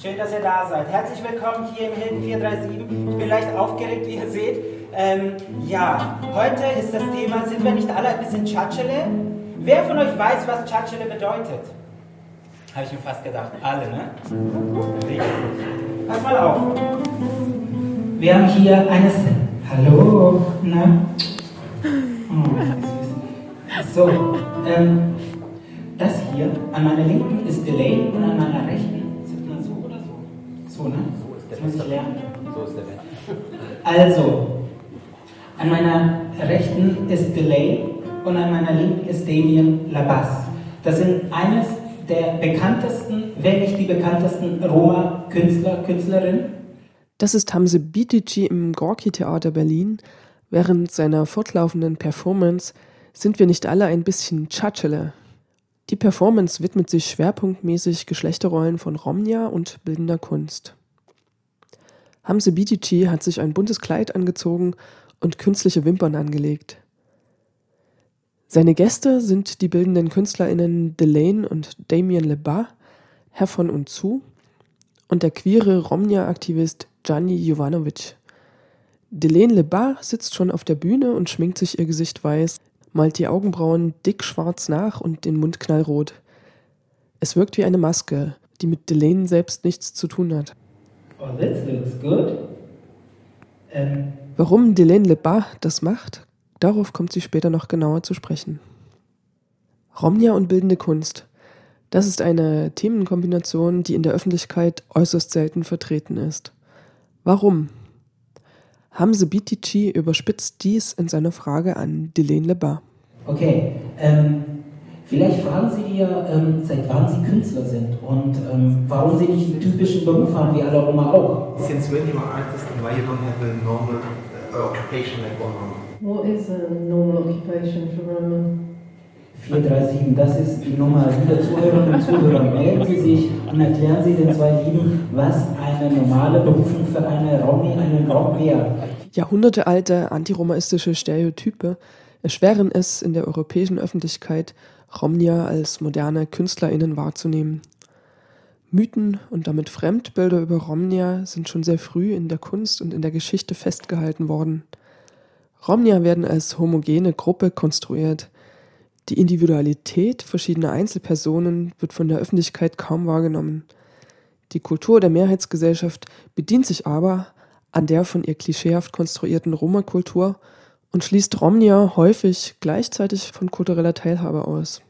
Schön, dass ihr da seid. Herzlich willkommen hier im Hilton 437. Ich bin leicht aufgeregt, wie ihr seht. Ähm, ja, heute ist das Thema, sind wir nicht alle ein bisschen Tschatschele? Wer von euch weiß, was Tschatschele bedeutet? Habe ich mir fast gedacht. Alle, ne? Richtig. Pass mal auf. Wir haben hier eines... Hallo, na? Oh. So, ähm, das hier an meiner linken ist Delay und an meiner rechten, so? Ne? So ist der lernen. So ist der Bett. Also, an meiner rechten ist Delay und an meiner linken ist Damien Labas. Das sind eines der bekanntesten, wenn nicht die bekanntesten Roma-Künstler, Künstlerinnen. Das ist Hamze Bitici im Gorki Theater Berlin. Während seiner fortlaufenden Performance sind wir nicht alle ein bisschen Tschatschele. Die Performance widmet sich schwerpunktmäßig Geschlechterrollen von Romnia und bildender Kunst. Hamze Bitici hat sich ein buntes Kleid angezogen und künstliche Wimpern angelegt. Seine Gäste sind die bildenden KünstlerInnen Delane und Damien Lebas, Herr von und zu, und der queere Romnia-Aktivist Gianni Jovanovic. Delane Lebas sitzt schon auf der Bühne und schminkt sich ihr Gesicht weiß, malt die Augenbrauen dick schwarz nach und den Mund knallrot. Es wirkt wie eine Maske, die mit Delane selbst nichts zu tun hat. Oh, this looks good. Ähm, Warum Delane Lebas das macht, darauf kommt sie später noch genauer zu sprechen. Romnia und bildende Kunst. Das ist eine Themenkombination, die in der Öffentlichkeit äußerst selten vertreten ist. Warum? Hamze Bitici überspitzt dies in seiner Frage an Delane Lebas. Okay, ähm, vielleicht fragen Sie ihr, ähm, seit wann Sie Künstler sind und ähm, warum Sie nicht einen typischen Beruf haben, wie alle Roma auch. Since when you are artist and why you don't have a normal uh, occupation like one Roma? What is a normal occupation for Roma? 437, das ist die Nummer. Liebe Zuhörerinnen und Zuhörer, melden Sie sich und erklären Sie den zwei Lieben, was eine normale Berufung für eine Romi, einen Rom wäre. Jahrhundertealte antiromaistische Stereotype erschweren es in der europäischen Öffentlichkeit, Romnia als moderne KünstlerInnen wahrzunehmen. Mythen und damit Fremdbilder über Romnia sind schon sehr früh in der Kunst und in der Geschichte festgehalten worden. Romnia werden als homogene Gruppe konstruiert. Die Individualität verschiedener Einzelpersonen wird von der Öffentlichkeit kaum wahrgenommen. Die Kultur der Mehrheitsgesellschaft bedient sich aber an der von ihr klischeehaft konstruierten Roma-Kultur und schließt Romnia häufig gleichzeitig von kultureller Teilhabe aus.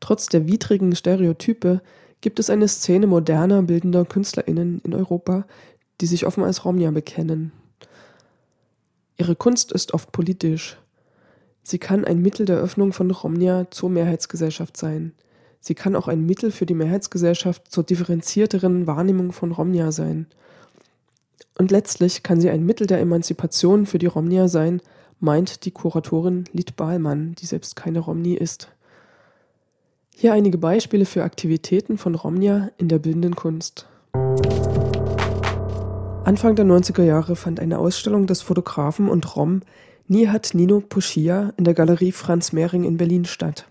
Trotz der widrigen Stereotype gibt es eine Szene moderner bildender KünstlerInnen in Europa, die sich offen als Romnia bekennen. Ihre Kunst ist oft politisch. Sie kann ein Mittel der Öffnung von Romnia zur Mehrheitsgesellschaft sein. Sie kann auch ein Mittel für die Mehrheitsgesellschaft zur differenzierteren Wahrnehmung von Romnia sein. Und letztlich kann sie ein Mittel der Emanzipation für die Romnia sein, meint die Kuratorin Lid Bahlmann, die selbst keine Romni ist. Hier einige Beispiele für Aktivitäten von Romnia in der bildenden Kunst. Anfang der 90er Jahre fand eine Ausstellung des Fotografen und Rom Nihat Nino Puschia in der Galerie Franz Mehring in Berlin statt.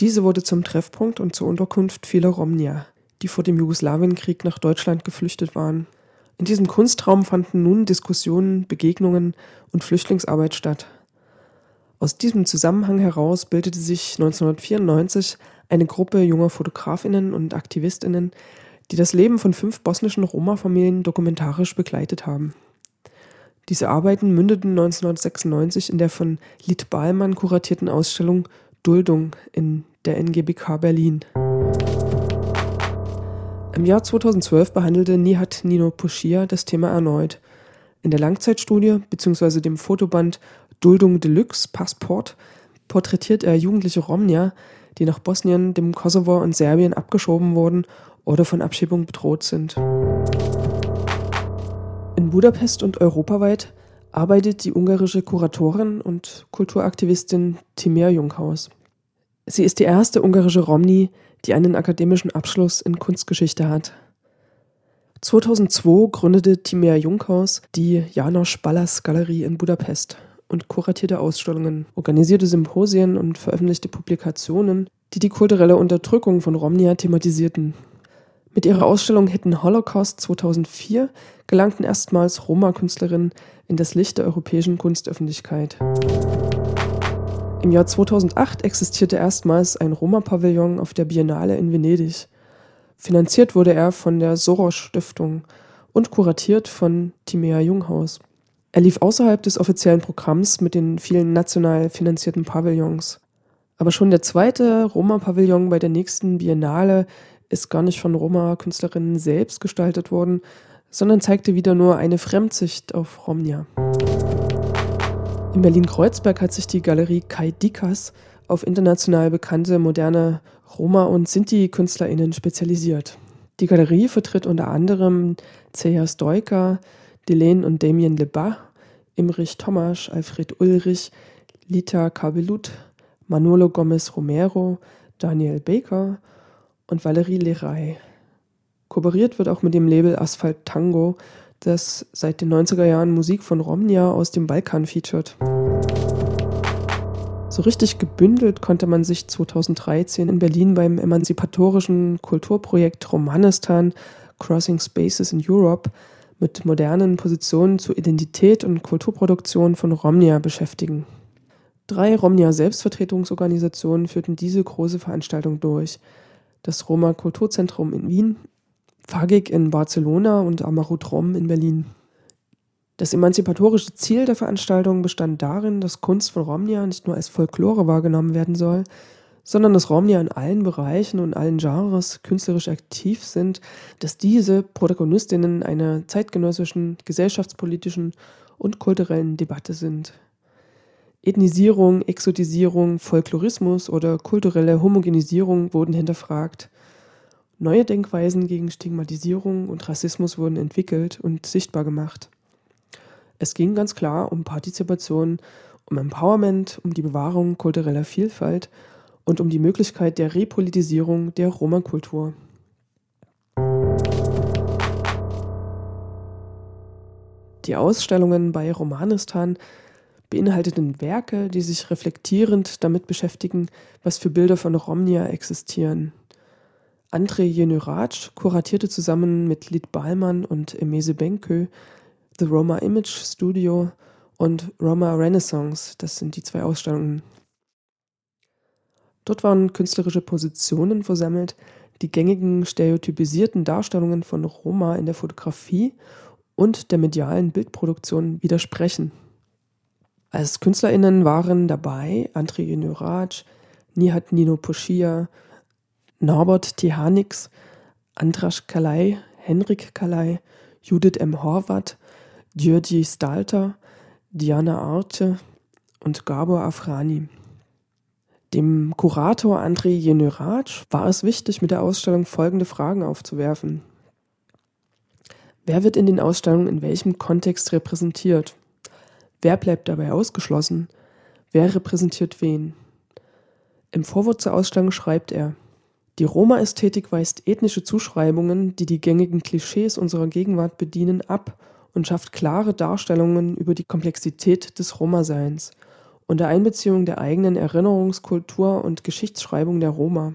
Diese wurde zum Treffpunkt und zur Unterkunft vieler Romnia, die vor dem Jugoslawienkrieg nach Deutschland geflüchtet waren. In diesem Kunstraum fanden nun Diskussionen, Begegnungen und Flüchtlingsarbeit statt. Aus diesem Zusammenhang heraus bildete sich 1994 eine Gruppe junger Fotografinnen und Aktivistinnen, die das Leben von fünf bosnischen Roma-Familien dokumentarisch begleitet haben. Diese Arbeiten mündeten 1996 in der von Lied Ballmann kuratierten Ausstellung Duldung in der NGBK Berlin. Im Jahr 2012 behandelte Nihat Nino Puschia das Thema erneut. In der Langzeitstudie bzw. dem Fotoband Duldung Deluxe Passport porträtiert er jugendliche Romnier, die nach Bosnien, dem Kosovo und Serbien abgeschoben wurden oder von Abschiebung bedroht sind. In Budapest und europaweit arbeitet die ungarische Kuratorin und Kulturaktivistin Timea Junghaus. Sie ist die erste ungarische Romni, die einen akademischen Abschluss in Kunstgeschichte hat. 2002 gründete Timea Junghaus die Janosch Ballas Galerie in Budapest und kuratierte Ausstellungen, organisierte Symposien und veröffentlichte Publikationen, die die kulturelle Unterdrückung von Romnia thematisierten. Mit ihrer Ausstellung Hidden Holocaust 2004 gelangten erstmals Roma-Künstlerinnen in das Licht der europäischen Kunstöffentlichkeit. Im Jahr 2008 existierte erstmals ein Roma-Pavillon auf der Biennale in Venedig. Finanziert wurde er von der Soros Stiftung und kuratiert von Timea Junghaus. Er lief außerhalb des offiziellen Programms mit den vielen national finanzierten Pavillons. Aber schon der zweite Roma-Pavillon bei der nächsten Biennale ist gar nicht von Roma-Künstlerinnen selbst gestaltet worden, sondern zeigte wieder nur eine Fremdsicht auf Romnia. In Berlin-Kreuzberg hat sich die Galerie Kai Dikas auf international bekannte moderne Roma- und Sinti-KünstlerInnen spezialisiert. Die Galerie vertritt unter anderem Ceja Stoika, Delene und Damien Lebas, Imrich Tomasch, Alfred Ulrich, Lita Kabelut, Manolo Gomez Romero, Daniel Baker und Valerie Leray. Kooperiert wird auch mit dem Label Asphalt Tango, das seit den 90er Jahren Musik von Romnia aus dem Balkan featured. So richtig gebündelt konnte man sich 2013 in Berlin beim emanzipatorischen Kulturprojekt Romanistan Crossing Spaces in Europe mit modernen Positionen zur Identität und Kulturproduktion von Romnia beschäftigen. Drei Romnia-Selbstvertretungsorganisationen führten diese große Veranstaltung durch. Das Roma Kulturzentrum in Wien, Fagig in Barcelona und Amarut Rom in Berlin. Das emanzipatorische Ziel der Veranstaltung bestand darin, dass Kunst von Romnia nicht nur als Folklore wahrgenommen werden soll, sondern dass Romnia in allen Bereichen und allen Genres künstlerisch aktiv sind, dass diese Protagonistinnen einer zeitgenössischen, gesellschaftspolitischen und kulturellen Debatte sind. Ethnisierung, Exotisierung, Folklorismus oder kulturelle Homogenisierung wurden hinterfragt. Neue Denkweisen gegen Stigmatisierung und Rassismus wurden entwickelt und sichtbar gemacht. Es ging ganz klar um Partizipation, um Empowerment, um die Bewahrung kultureller Vielfalt und um die Möglichkeit der Repolitisierung der Roma-Kultur. Die Ausstellungen bei Romanistan beinhalteten Werke, die sich reflektierend damit beschäftigen, was für Bilder von Romnia existieren. André Jenurac kuratierte zusammen mit Lid Ballmann und Emese Benkö The Roma Image Studio und Roma Renaissance, das sind die zwei Ausstellungen. Dort waren künstlerische Positionen versammelt, die gängigen stereotypisierten Darstellungen von Roma in der Fotografie und der medialen Bildproduktion widersprechen. Als KünstlerInnen waren dabei André Junioraj, Nihat Nino Poschia, Norbert Tihanix, Andras Kalai, Henrik Kalai, Judith M. Horvath, György Stalter, Diana Arte und Gabor Afrani. Dem Kurator André Jenerac war es wichtig, mit der Ausstellung folgende Fragen aufzuwerfen. Wer wird in den Ausstellungen in welchem Kontext repräsentiert? Wer bleibt dabei ausgeschlossen? Wer repräsentiert wen? Im Vorwort zur Ausstellung schreibt er, die Roma-Ästhetik weist ethnische Zuschreibungen, die die gängigen Klischees unserer Gegenwart bedienen, ab und schafft klare Darstellungen über die Komplexität des Roma-Seins unter Einbeziehung der eigenen Erinnerungskultur und Geschichtsschreibung der Roma.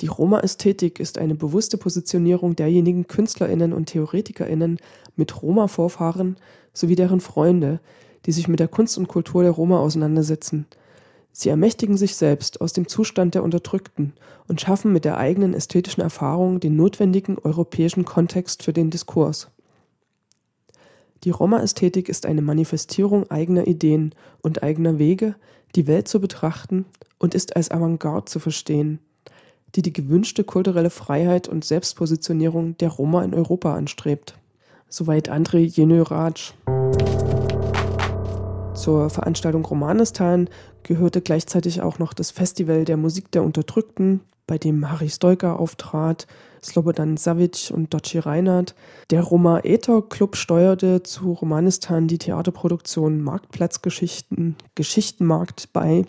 Die Roma-Ästhetik ist eine bewusste Positionierung derjenigen KünstlerInnen und TheoretikerInnen mit Roma-Vorfahren sowie deren Freunde, die sich mit der Kunst und Kultur der Roma auseinandersetzen. Sie ermächtigen sich selbst aus dem Zustand der Unterdrückten und schaffen mit der eigenen ästhetischen Erfahrung den notwendigen europäischen Kontext für den Diskurs. Die Roma-Ästhetik ist eine Manifestierung eigener Ideen und eigener Wege, die Welt zu betrachten und ist als Avantgarde zu verstehen, die die gewünschte kulturelle Freiheit und Selbstpositionierung der Roma in Europa anstrebt. Soweit André Jenö-Raj. Zur Veranstaltung Romanistan gehörte gleichzeitig auch noch das Festival der Musik der Unterdrückten, bei dem Harry Stoiker auftrat, Slobodan Savic und Doci Reinhardt. Der Roma Ether Club steuerte zu Romanistan die Theaterproduktion Marktplatzgeschichten, Geschichtenmarkt bei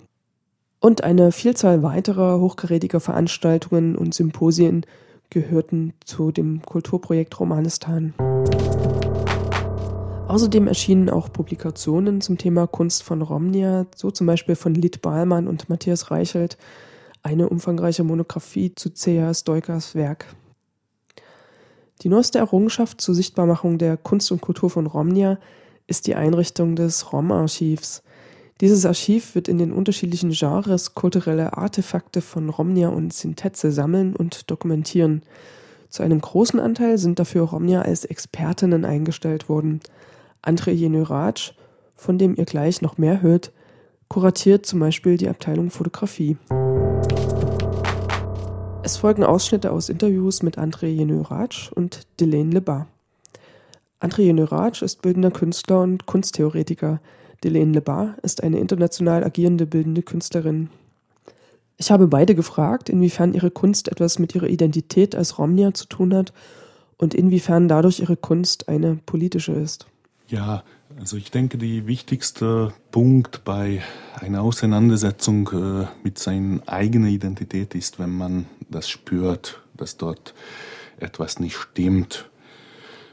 und eine Vielzahl weiterer hochkarätiger Veranstaltungen und Symposien gehörten zu dem Kulturprojekt Romanistan. Außerdem erschienen auch Publikationen zum Thema Kunst von Romnia, so zum Beispiel von Lid Bahlmann und Matthias Reichelt, eine umfangreiche Monographie zu C.A. Stoikers Werk. Die neueste Errungenschaft zur Sichtbarmachung der Kunst und Kultur von Romnia ist die Einrichtung des Rom-Archivs. Dieses Archiv wird in den unterschiedlichen Genres kulturelle Artefakte von Romnia und Sintetze sammeln und dokumentieren. Zu einem großen Anteil sind dafür Romnia als Expertinnen eingestellt worden. André Jenöratsch, von dem ihr gleich noch mehr hört, kuratiert zum Beispiel die Abteilung Fotografie. Es folgen Ausschnitte aus Interviews mit André Jenöratsch und Delaine Lebar. André Jenöratsch ist bildender Künstler und Kunsttheoretiker. Delaine Lebar ist eine international agierende bildende Künstlerin. Ich habe beide gefragt, inwiefern ihre Kunst etwas mit ihrer Identität als Romnia zu tun hat und inwiefern dadurch ihre Kunst eine politische ist. Ja, also ich denke, der wichtigste Punkt bei einer Auseinandersetzung äh, mit seiner eigenen Identität ist, wenn man das spürt, dass dort etwas nicht stimmt.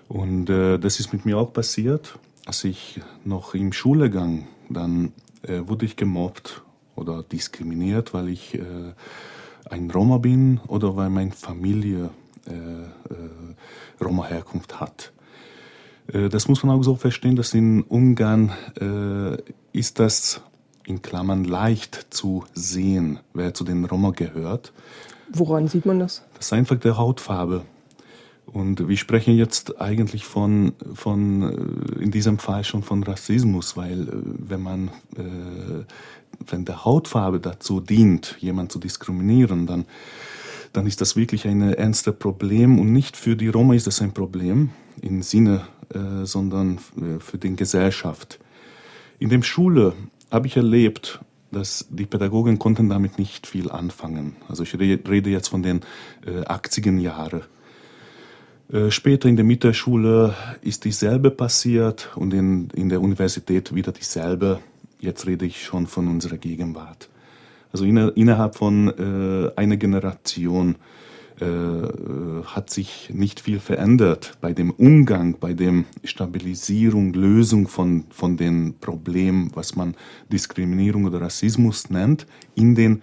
Und äh, das ist mit mir auch passiert, als ich noch im Schulegang, dann äh, wurde ich gemobbt oder diskriminiert, weil ich äh, ein Roma bin oder weil meine Familie äh, Roma-Herkunft hat. Äh, das muss man auch so verstehen, dass in Ungarn äh, ist das in Klammern leicht zu sehen, wer zu den Roma gehört. Woran sieht man das? Das ist einfach der Hautfarbe. Und wir sprechen jetzt eigentlich von, von äh, in diesem Fall schon von Rassismus, weil äh, wenn man, äh, wenn der Hautfarbe dazu dient, jemanden zu diskriminieren, dann, dann ist das wirklich ein ernstes Problem und nicht für die Roma ist das ein Problem im Sinne äh, sondern äh, für die Gesellschaft. In der Schule habe ich erlebt, dass die Pädagogen konnten damit nicht viel anfangen. Also ich rede jetzt von den äh, 80er Jahren. Äh, später in der Mittelschule ist dieselbe passiert und in, in der Universität wieder dieselbe. Jetzt rede ich schon von unserer Gegenwart. Also in, innerhalb von äh, einer Generation äh, hat sich nicht viel verändert bei dem Umgang, bei dem Stabilisierung, Lösung von, von den Problemen, was man Diskriminierung oder Rassismus nennt, in den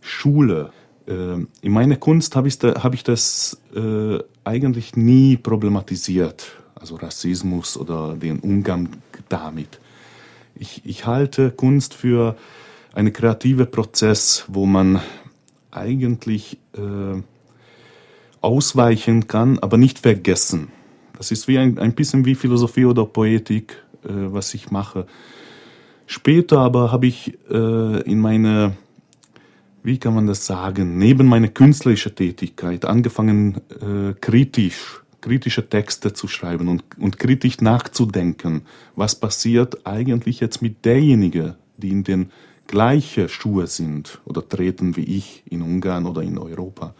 Schule. Äh, in meiner Kunst habe ich, da, hab ich das äh, eigentlich nie problematisiert, also Rassismus oder den Umgang damit. Ich, ich halte Kunst für einen kreativen Prozess, wo man eigentlich äh, ausweichen kann, aber nicht vergessen. Das ist wie ein, ein bisschen wie Philosophie oder Poetik, äh, was ich mache. Später aber habe ich äh, in meine, wie kann man das sagen, neben meiner künstlerischen Tätigkeit angefangen, äh, kritisch, kritische Texte zu schreiben und, und kritisch nachzudenken, was passiert eigentlich jetzt mit derjenigen, die in den gleichen Schuhe sind oder treten wie ich in Ungarn oder in Europa.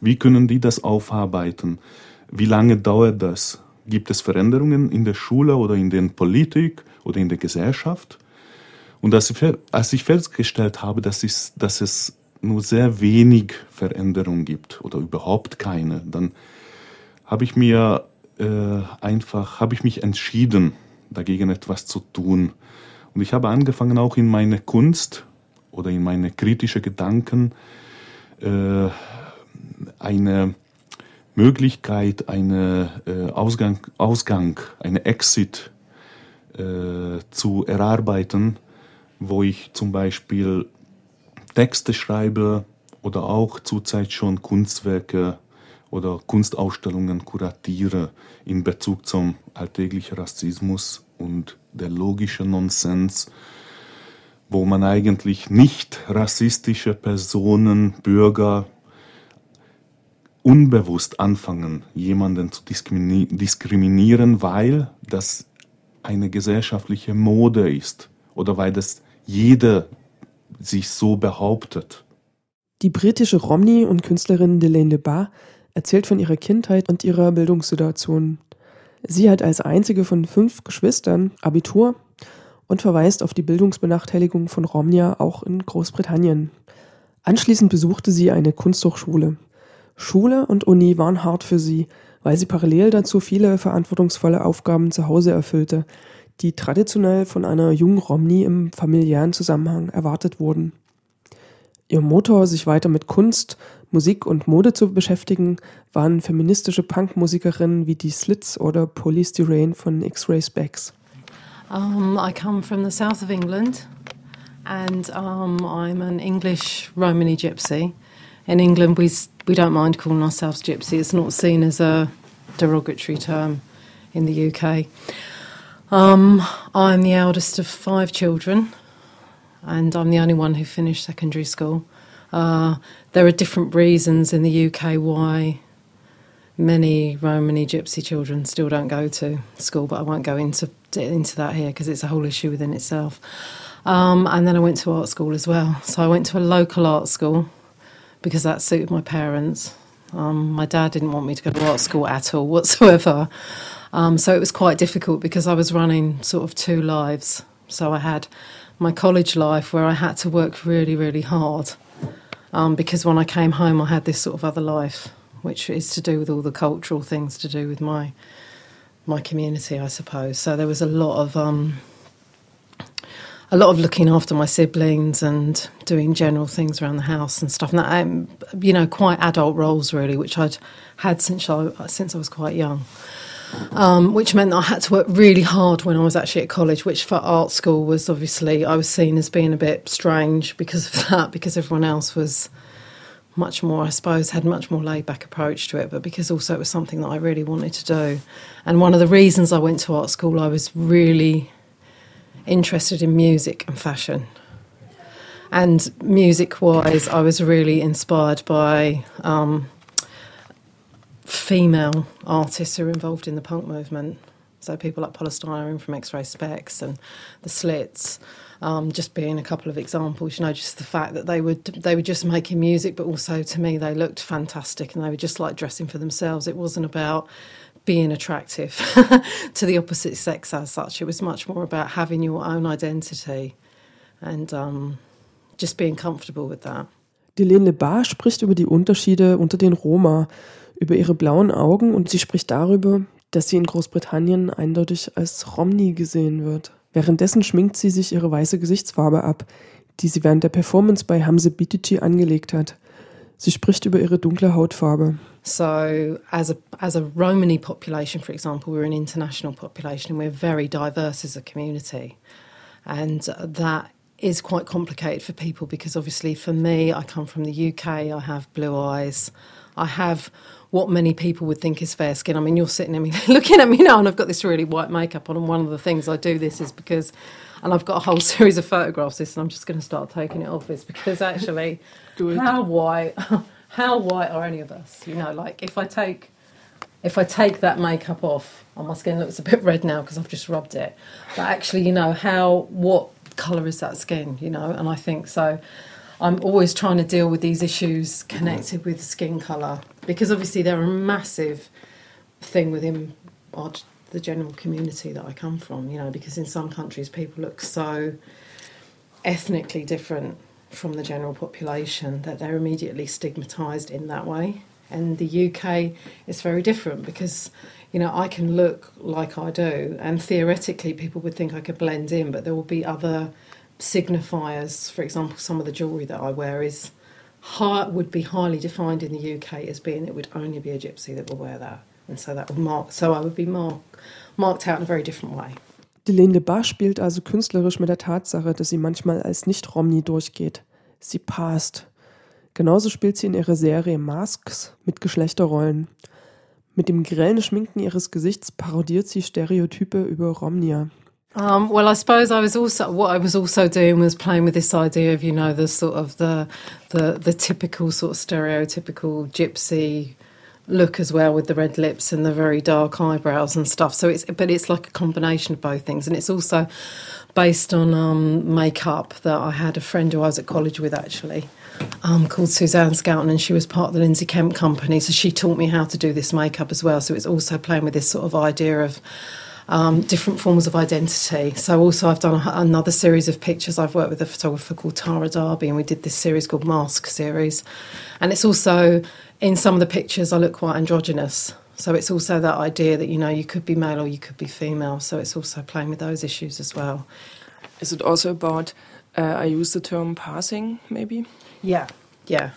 Wie können die das aufarbeiten? Wie lange dauert das? Gibt es Veränderungen in der Schule oder in der Politik oder in der Gesellschaft? Und als ich, festgestellt habe, dass, ich, dass es nur sehr wenig Veränderungen gibt oder überhaupt keine, dann habe ich mir äh, einfach, habe ich mich entschieden, dagegen etwas zu tun. Und ich habe angefangen, auch in meine Kunst oder in meine kritischen Gedanken äh, eine Möglichkeit, eine äh, Ausgang, Ausgang, eine Exit äh, zu erarbeiten, wo ich zum Beispiel Texte schreibe oder auch zurzeit schon Kunstwerke oder Kunstausstellungen kuratiere in Bezug zum alltäglichen Rassismus und der logische Nonsens, wo man eigentlich nicht rassistische Personen, Bürger unbewusst anfangen, jemanden zu diskriminieren, weil das eine gesellschaftliche Mode ist oder weil das jeder sich so behauptet. Die britische Romney und Künstlerin Delaine LeBar erzählt von ihrer Kindheit und ihrer Bildungssituation. Sie hat als einzige von fünf Geschwistern Abitur und verweist auf die Bildungsbenachteiligung von Romnia auch in Großbritannien. Anschließend besuchte sie eine Kunsthochschule. Schule und Uni waren hart für sie, weil sie parallel dazu viele verantwortungsvolle Aufgaben zu Hause erfüllte, die traditionell von einer jungen Romney im familiären Zusammenhang erwartet wurden. Ihr Motor, sich weiter mit Kunst, Musik und Mode zu beschäftigen, waren feministische Punkmusikerinnen wie die Slits oder Police Durain von X-Ray Specs. Um, I come from the south of England and um, I'm an English Romany gypsy. In England, we, we don't mind calling ourselves gypsy. It's not seen as a derogatory term in the UK. Um, I'm the eldest of five children and I'm the only one who finished secondary school. Uh, there are different reasons in the UK why many Romani Gypsy children still don't go to school, but I won't go into into that here because it's a whole issue within itself. Um, and then I went to art school as well. So I went to a local art school because that suited my parents. Um, my dad didn't want me to go to art school at all whatsoever. Um, so it was quite difficult because I was running sort of two lives. So I had my college life where I had to work really, really hard. Um, because when I came home, I had this sort of other life, which is to do with all the cultural things to do with my my community, I suppose. So there was a lot of um, a lot of looking after my siblings and doing general things around the house and stuff. And that, um, you know, quite adult roles really, which I'd had since I since I was quite young um, which meant that I had to work really hard when I was actually at college, which for art school was obviously I was seen as being a bit strange because of that, because everyone else was much more, I suppose, had much more laid back approach to it, but because also it was something that I really wanted to do. And one of the reasons I went to art school, I was really interested in music and fashion. And music wise, I was really inspired by. Um, female artists who are involved in the punk movement. So people like Polystyrene from X-Ray Specs and the Slits, um, just being a couple of examples. You know, just the fact that they would they were just making music, but also to me they looked fantastic and they were just like dressing for themselves. It wasn't about being attractive to the opposite sex as such. It was much more about having your own identity and um, just being comfortable with that. Delene Bar spricht über die Unterschiede unter den Roma über ihre blauen Augen und sie spricht darüber, dass sie in Großbritannien eindeutig als Romney gesehen wird. Währenddessen schminkt sie sich ihre weiße Gesichtsfarbe ab, die sie während der Performance bei Hamza Bitici angelegt hat. Sie spricht über ihre dunkle Hautfarbe. So, as a as a Romani population, for example, we're an international population and we're very diverse as a community, and that is quite complicated for people because obviously for me, I come from the UK, I have blue eyes, I have what many people would think is fair skin. I mean, you're sitting at me looking at me now, and I've got this really white makeup on. And one of the things I do this is because, and I've got a whole series of photographs. This, and I'm just going to start taking it off. Is because actually, how white, how white are any of us? You know, like if I take, if I take that makeup off, and my skin looks a bit red now because I've just rubbed it. But actually, you know, how what colour is that skin? You know, and I think so. I'm always trying to deal with these issues connected with skin colour because obviously they're a massive thing within our, the general community that I come from. You know, because in some countries people look so ethnically different from the general population that they're immediately stigmatised in that way. And the UK is very different because, you know, I can look like I do, and theoretically people would think I could blend in, but there will be other signifiers. For example, some of the jewellery that I wear is high, would be highly defined in the UK as being it would only be a gypsy that will wear that, and so that would mark. So I would be mark, marked out in a very different way. Delene Bar spielt also künstlerisch mit der Tatsache, dass sie manchmal als Nicht-Romney durchgeht. Sie passt. Genauso spielt sie in ihrer Serie Masks mit Geschlechterrollen. Mit dem grellen Schminken ihres Gesichts parodiert sie Stereotype über Romnia. Um, well, I suppose I was also what I was also doing was playing with this idea of you know the sort of the the the typical sort of stereotypical gypsy look as well with the red lips and the very dark eyebrows and stuff. So it's but it's like a combination of both things, and it's also based on um, makeup that I had a friend who I was at college with actually. Um, called Suzanne Scouten, and she was part of the Lindsay Kemp company. So she taught me how to do this makeup as well. So it's also playing with this sort of idea of um, different forms of identity. So also I've done a, another series of pictures. I've worked with a photographer called Tara Darby, and we did this series called Mask Series. And it's also in some of the pictures I look quite androgynous. So it's also that idea that you know you could be male or you could be female. So it's also playing with those issues as well. Is it also about? Uh, I use the term passing, maybe. Yeah, yeah.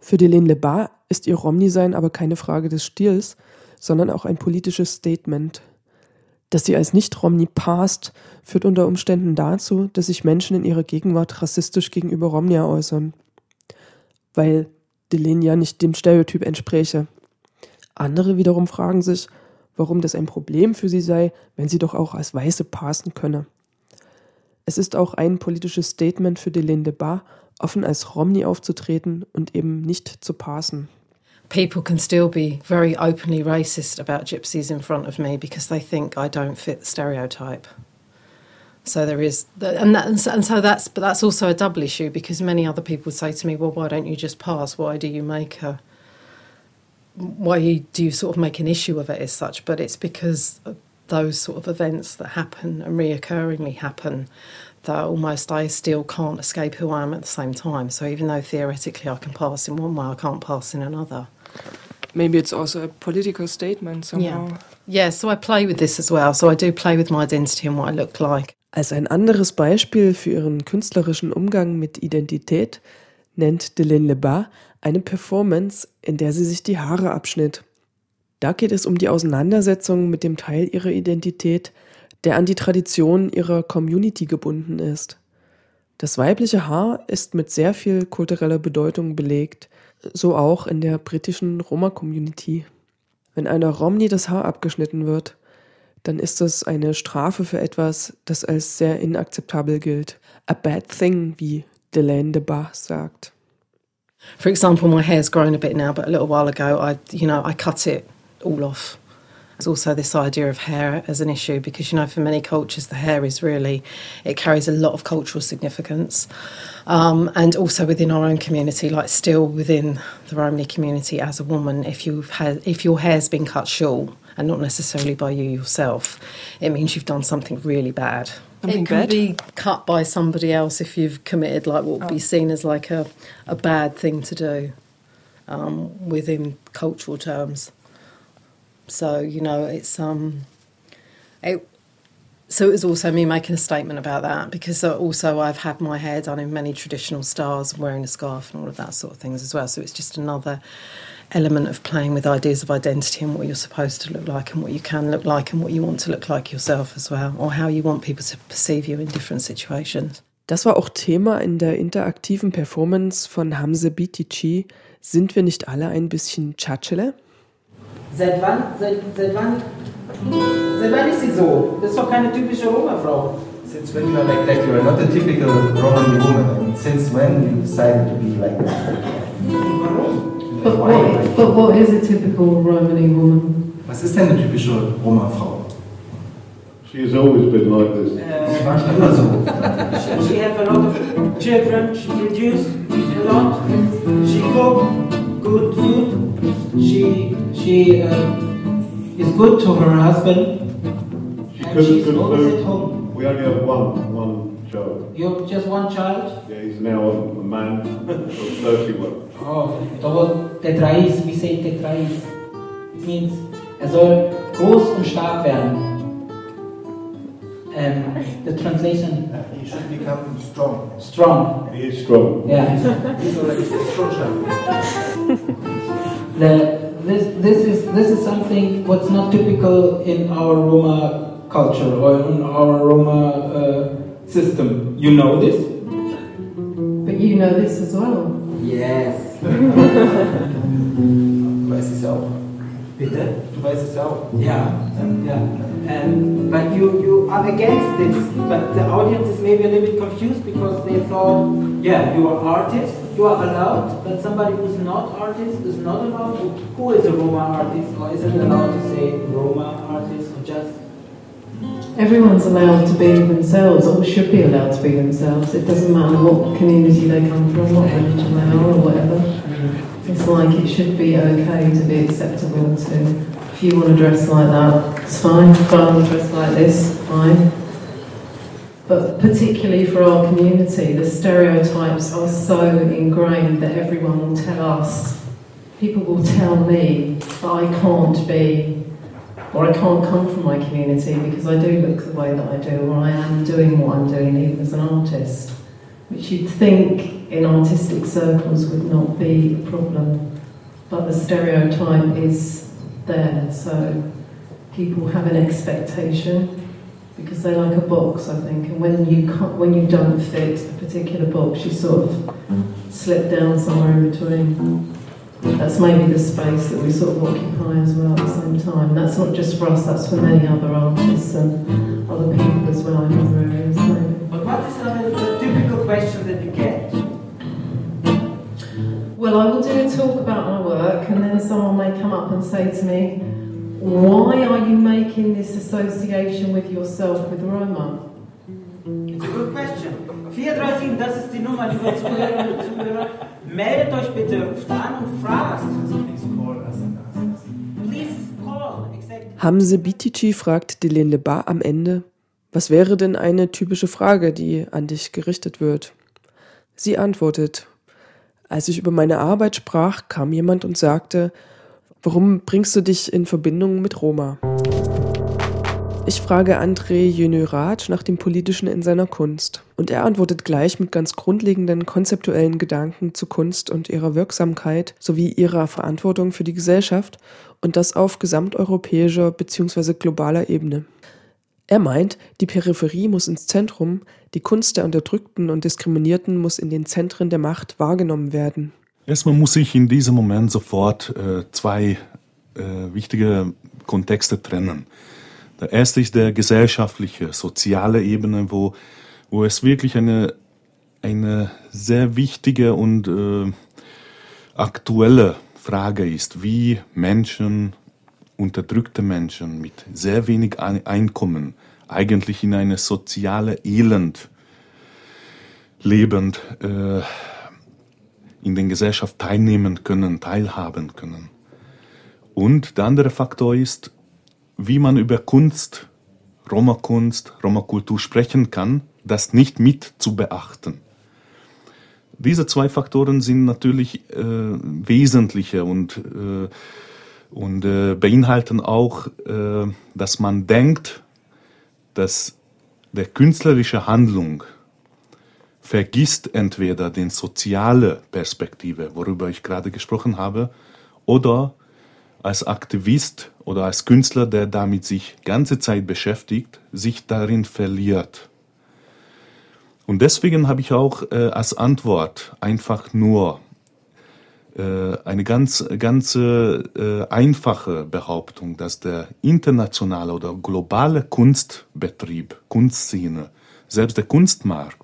Für Delene Lebar ist ihr Romney-Sein aber keine Frage des Stils, sondern auch ein politisches Statement. Dass sie als Nicht-Romney passt, führt unter Umständen dazu, dass sich Menschen in ihrer Gegenwart rassistisch gegenüber Romney äußern. Weil Delene ja nicht dem Stereotyp entspräche. Andere wiederum fragen sich, warum das ein Problem für sie sei, wenn sie doch auch als Weiße passen könne. Es ist auch ein politisches Statement für Delene Debar, offen als Romney aufzutreten und eben nicht zu passen. People can still be very openly racist about gypsies in front of me because they think I don't fit the stereotype. So there is, and, that, and so that's, but that's also a double issue because many other people say to me, "Well, why don't you just pass? Why do you make a, why do you sort of make an issue of it as such?" But it's because those sort of events that happen and reoccurringly happen that almost I still can't escape who I am at the same time. So even though theoretically I can pass in one way, I can't pass in another. Maybe it's also a political statement somehow. Yeah. yeah, so I play with this as well. So I do play with my identity and what I look like. Als ein anderes Beispiel für ihren künstlerischen Umgang mit Identität nennt Deline Lebar eine Performance, in der sie sich die Haare abschnitt. Da geht es um die Auseinandersetzung mit dem Teil ihrer Identität, der an die Tradition ihrer Community gebunden ist. Das weibliche Haar ist mit sehr viel kultureller Bedeutung belegt, so auch in der britischen Roma-Community. Wenn einer Romney das Haar abgeschnitten wird, dann ist das eine Strafe für etwas, das als sehr inakzeptabel gilt. A bad thing, wie Delaine de Bach sagt. For example, my hair's grown a bit now, but a little while ago, I, you know, I cut it all off. There's also this idea of hair as an issue because, you know, for many cultures, the hair is really, it carries a lot of cultural significance. Um, and also within our own community, like still within the Romani community as a woman, if, you've had, if your hair's been cut short, and not necessarily by you yourself, it means you've done something really bad. Something it can bad? be cut by somebody else if you've committed like what would Oh. be seen as like a, a bad thing to do um, within cultural terms. So you know, it's um, it. So it was also me making a statement about that because also I've had my hair done in many traditional styles, wearing a scarf and all of that sort of things as well. So it's just another element of playing with ideas of identity and what you're supposed to look like and what you can look like and what you want to look like yourself as well, or how you want people to perceive you in different situations. Das war auch Thema in der interaktiven Performance von Hamze Bitici. Sind wir nicht alle ein bisschen Tschatschele? Seit wann, seit, seit wann, seit wann ist sie so? Das ist doch keine typische Roma-Frau. Since when you are like that, you are not a typical Romani woman. Mean, since when you decided to be like that? But what, but what is a typical Romani woman? Was ist denn eine typische Roma-Frau? She's always been like this. Sie war schon immer so. She, she have a lot of children, she produce a lot, she cook good food, she, she uh, is good to her husband. She and cooks she's good always at home. We only have one, one child. You have just one child? Yeah, he's now a man of 31. Oh, todo tetraís, we say tetraís. It means, er soll groß und stark werden. Um, the translation? He should become strong. Strong. He is strong. Yeah. He's already strong. The, this, this, is, this is something what's not typical in our Roma culture or in our Roma uh, system. You know this? But you know this as well. Yes. Du weißt es ja auch. Bitte? Du weißt es auch. Yeah, um, yeah. Um, but you, you are against this, but the audience is maybe a little bit confused because they thought, yeah, you are artist, you are allowed, but somebody who's not artist is not allowed. Who is a Roma artist, or is it allowed to say Roma artist, or just Everyone's allowed to be themselves, or should be allowed to be themselves. It doesn't matter what community they come from, what religion they are, or whatever. It's like it should be okay to be acceptable to. If you want to dress like that, it's fine. If I want to dress like this, fine. But particularly for our community, the stereotypes are so ingrained that everyone will tell us, people will tell me that I can't be or I can't come from my community because I do look the way that I do, or I am doing what I'm doing even as an artist, which you'd think in artistic circles would not be a problem. But the stereotype is there, so people have an expectation because they're like a box, I think, and when you can't, when you don't fit a particular box, you sort of slip down somewhere in between. That's maybe the space that we sort of occupy as well at the same time. That's not just for us, that's for many other artists and other people as well in other areas, maybe. But what is the, typical question that you get? Well, I will do a talk about my work, and then someone may come up and say to me, Why are you making this association with yourself with Roma? It's a good question. 437, das ist die Nummer, liebe Zuhörerinnen und Zuhörer. Meldet euch bitte, ruft an und fragt. Please call. Exactly. Hamze Bitici fragt Delen Lebar am Ende, was wäre denn eine typische Frage, die an dich gerichtet wird? Sie antwortet, als ich über meine Arbeit sprach, kam jemand und sagte, warum bringst du dich in Verbindung mit Roma? Ich frage André Jönörat nach dem Politischen in seiner Kunst. Und er antwortet gleich mit ganz grundlegenden konzeptuellen Gedanken zu Kunst und ihrer Wirksamkeit sowie ihrer Verantwortung für die Gesellschaft und das auf gesamteuropäischer bzw. globaler Ebene. Er meint, die Peripherie muss ins Zentrum, die Kunst der Unterdrückten und Diskriminierten muss in den Zentren der Macht wahrgenommen werden. Erstmal muss ich in diesem Moment sofort äh, zwei äh, wichtige Kontexte trennen. Der erste ist der gesellschaftliche, soziale Ebene, wo, wo es wirklich eine, eine sehr wichtige und äh, aktuelle Frage ist, wie Menschen, unterdrückte Menschen mit sehr wenig Einkommen eigentlich in eine soziale Elend lebend äh, in der Gesellschaft teilnehmen können, teilhaben können. Und der andere Faktor ist, wie man über Kunst, Roma-Kunst, Roma-Kultur sprechen kann, das nicht mit zu beachten. Diese zwei Faktoren sind natürlich äh, wesentliche und, äh, und äh, beinhalten auch, äh, dass man denkt, dass der künstlerische Handlung vergisst entweder den soziale Perspektive, worüber ich gerade gesprochen habe, oder als Aktivist oder als Künstler, der damit sich ganze Zeit beschäftigt, sich darin verliert. Und deswegen habe ich auch äh, als Antwort einfach nur äh, eine ganz, ganz äh, einfache Behauptung, dass der internationale oder globale Kunstbetrieb, Kunstszene, selbst der Kunstmarkt,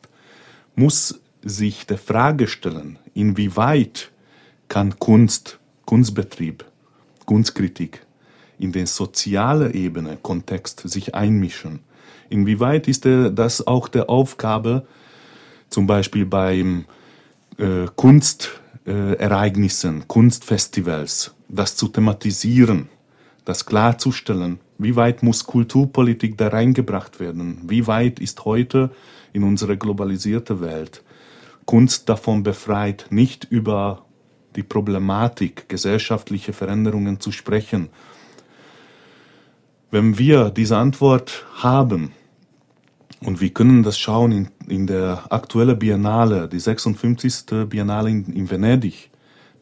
muss sich der Frage stellen, inwieweit kann Kunst, Kunstbetrieb, Kunstkritik in den sozialen Ebene Kontext sich einmischen. Inwieweit ist das auch der Aufgabe, zum Beispiel beim äh, Kunstereignissen, äh, Kunstfestivals, das zu thematisieren, das klarzustellen, wie weit muss Kulturpolitik da reingebracht werden, wie weit ist heute in unserer globalisierten Welt Kunst davon befreit, nicht über die Problematik gesellschaftliche Veränderungen zu sprechen. Wenn wir diese Antwort haben, und wir können das schauen in, in der aktuellen Biennale, die 56. Biennale in, in Venedig,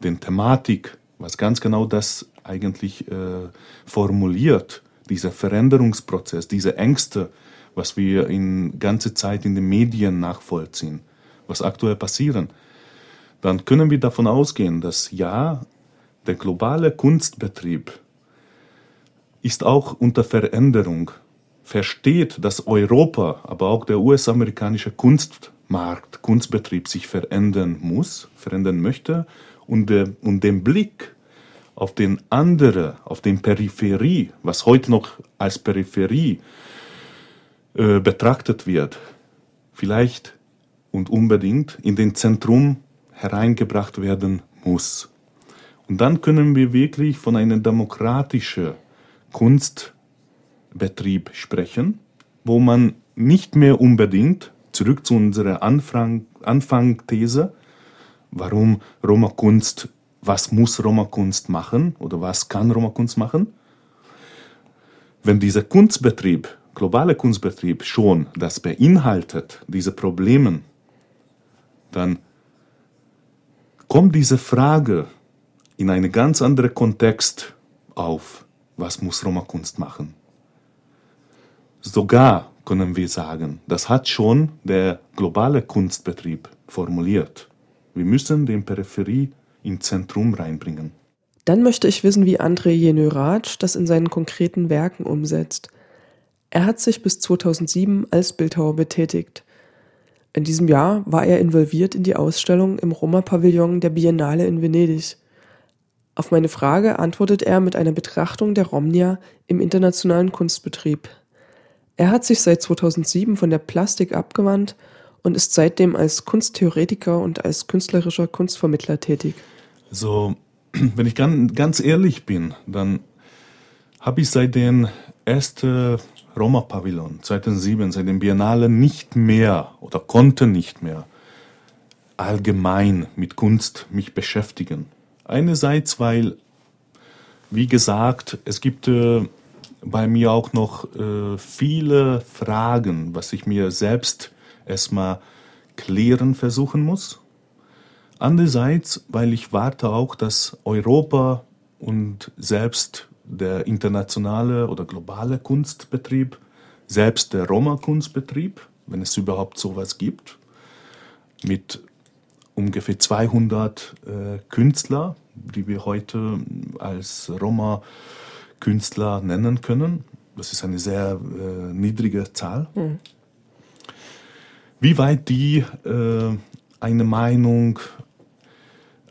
den Thematik, was ganz genau das eigentlich äh, formuliert, dieser Veränderungsprozess, diese Ängste, was wir in ganze Zeit in den Medien nachvollziehen, was aktuell passieren dann können wir davon ausgehen, dass ja, der globale Kunstbetrieb ist auch unter Veränderung, versteht, dass Europa, aber auch der US-amerikanische Kunstmarkt, Kunstbetrieb sich verändern muss, verändern möchte und, der, und den Blick auf den andere, auf den Peripherie, was heute noch als Peripherie äh, betrachtet wird, vielleicht und unbedingt in den Zentrum hereingebracht werden muss. Und dann können wir wirklich von einem demokratischen Kunstbetrieb sprechen, wo man nicht mehr unbedingt, zurück zu unserer Anfang, Anfangthese, warum Roma-Kunst, was muss Roma-Kunst machen oder was kann Roma-Kunst machen? Wenn dieser Kunstbetrieb, globale Kunstbetrieb schon das beinhaltet, diese Probleme, dann kommt diese Frage in einen ganz anderen Kontext auf, was muss Roma-Kunst machen. Sogar können wir sagen, das hat schon der globale Kunstbetrieb formuliert. Wir müssen den Peripherie ins Zentrum reinbringen. Dann möchte ich wissen, wie André Jenöratsch das in seinen konkreten Werken umsetzt. Er hat sich bis 2007 als Bildhauer betätigt. In diesem Jahr war er involviert in die Ausstellung im Roma-Pavillon der Biennale in Venedig. Auf meine Frage antwortet er mit einer Betrachtung der Romnia im internationalen Kunstbetrieb. Er hat sich seit 2007 von der Plastik abgewandt und ist seitdem als Kunsttheoretiker und als künstlerischer Kunstvermittler tätig. So, wenn ich ganz, ehrlich bin, dann habe ich seit den ersten Roma-Pavillon 2007, seit dem Biennale nicht mehr oder konnte nicht mehr allgemein mit Kunst mich beschäftigen. Einerseits, weil, wie gesagt, es gibt äh, bei mir auch noch äh, viele Fragen, was ich mir selbst erstmal klären versuchen muss. Andererseits, weil ich warte auch, dass Europa und selbst der internationale oder globale Kunstbetrieb, selbst der Roma-Kunstbetrieb, wenn es überhaupt sowas gibt, mit ungefähr 200 äh, Künstler, die wir heute als Roma-Künstler nennen können. Das ist eine sehr äh, niedrige Zahl. Mhm. Wie weit die äh, eine Meinung,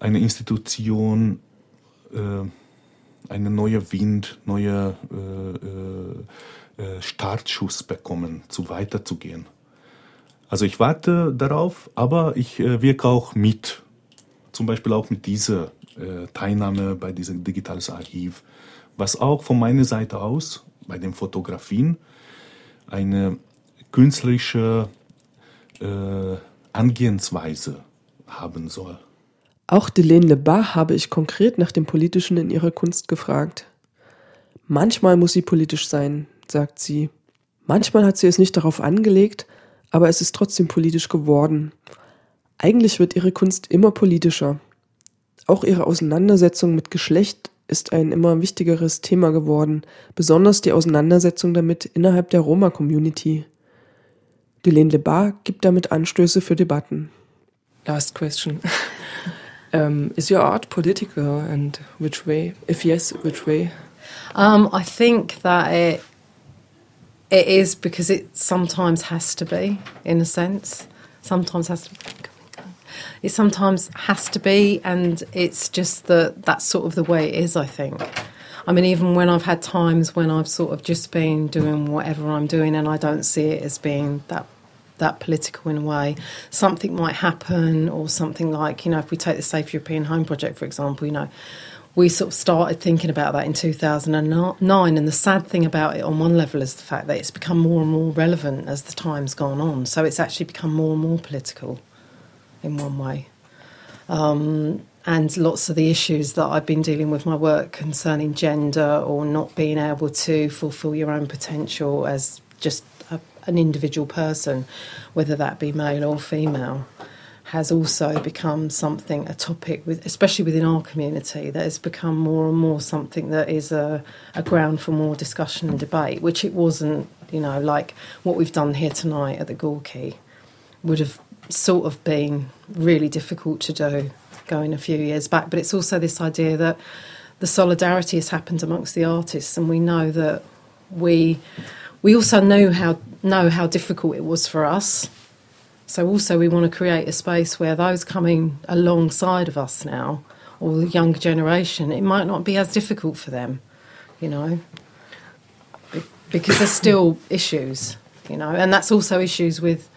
eine Institution, äh, einen neuen Wind, neue äh, äh, Startschuss bekommen, zu weiterzugehen. Also ich warte darauf, aber ich äh, wirke auch mit, zum Beispiel auch mit dieser äh, Teilnahme bei diesem digitales Archiv, was auch von meiner Seite aus bei den Fotografien eine künstlerische äh, Angehensweise haben soll. Auch Delene Lebas habe ich konkret nach dem Politischen in ihrer Kunst gefragt. Manchmal muss sie politisch sein, sagt sie. Manchmal hat sie es nicht darauf angelegt, aber es ist trotzdem politisch geworden. Eigentlich wird ihre Kunst immer politischer. Auch ihre Auseinandersetzung mit Geschlecht ist ein immer wichtigeres Thema geworden, besonders die Auseinandersetzung damit innerhalb der Roma-Community. Delene Lebas gibt damit Anstöße für Debatten. Last question. Um, is your art political, and which way? If yes, which way? Um, I think that it it is because it sometimes has to be, in a sense. Sometimes has to. Be. It sometimes has to be, and it's just that that's sort of the way it is. I think. I mean, even when I've had times when I've sort of just been doing whatever I'm doing, and I don't see it as being that that political in a way. Something might happen, or something like, you know, if we take the Safe European Home Project, for example, you know, we sort of started thinking about that in 2009. And the sad thing about it, on one level, is the fact that it's become more and more relevant as the time's gone on. So it's actually become more and more political in one way. Um, and lots of the issues that I've been dealing with my work concerning gender or not being able to fulfill your own potential as just an individual person, whether that be male or female, has also become something, a topic, with, especially within our community, that has become more and more something that is a, a ground for more discussion and debate, which it wasn't, you know, like what we've done here tonight at the Gorky would have sort of been really difficult to do going a few years back. But it's also this idea that the solidarity has happened amongst the artists, and we know that we we also know how know how difficult it was for us. So also we want to create a space where those coming alongside of us now, or the younger generation, it might not be as difficult for them, you know, because there's still issues, you know, and that's also issues with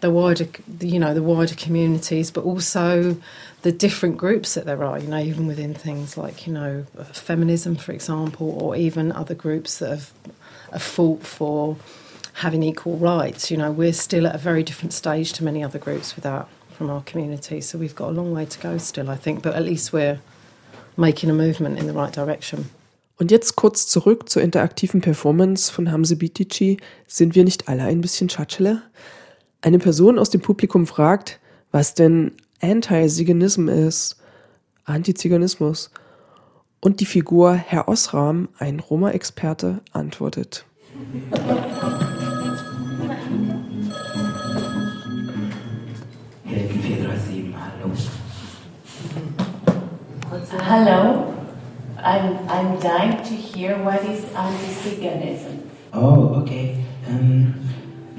the wider, you know, the wider communities, but also the different groups that there are, you know, even within things like, you know, feminism, for example, or even other groups that have, have fought for having equal rights. You know, we're still at a very different stage to many other groups with from our community. So we've got a long way to go still, I think, but at least we're making a movement in the right direction. Und jetzt kurz zurück zur interaktiven Performance von Hamze Bitici. Sind wir nicht alle ein bisschen Tschatschele? Eine Person aus dem Publikum fragt, was denn Anti-Ziganism ist. Antiziganismus. Und die Figur Herr Osram, ein Roma-Experte, antwortet. Helden 437, hallo. Hello. I'm, I'm dying to hear what is anti-Ziganism. Oh, okay. Ähm,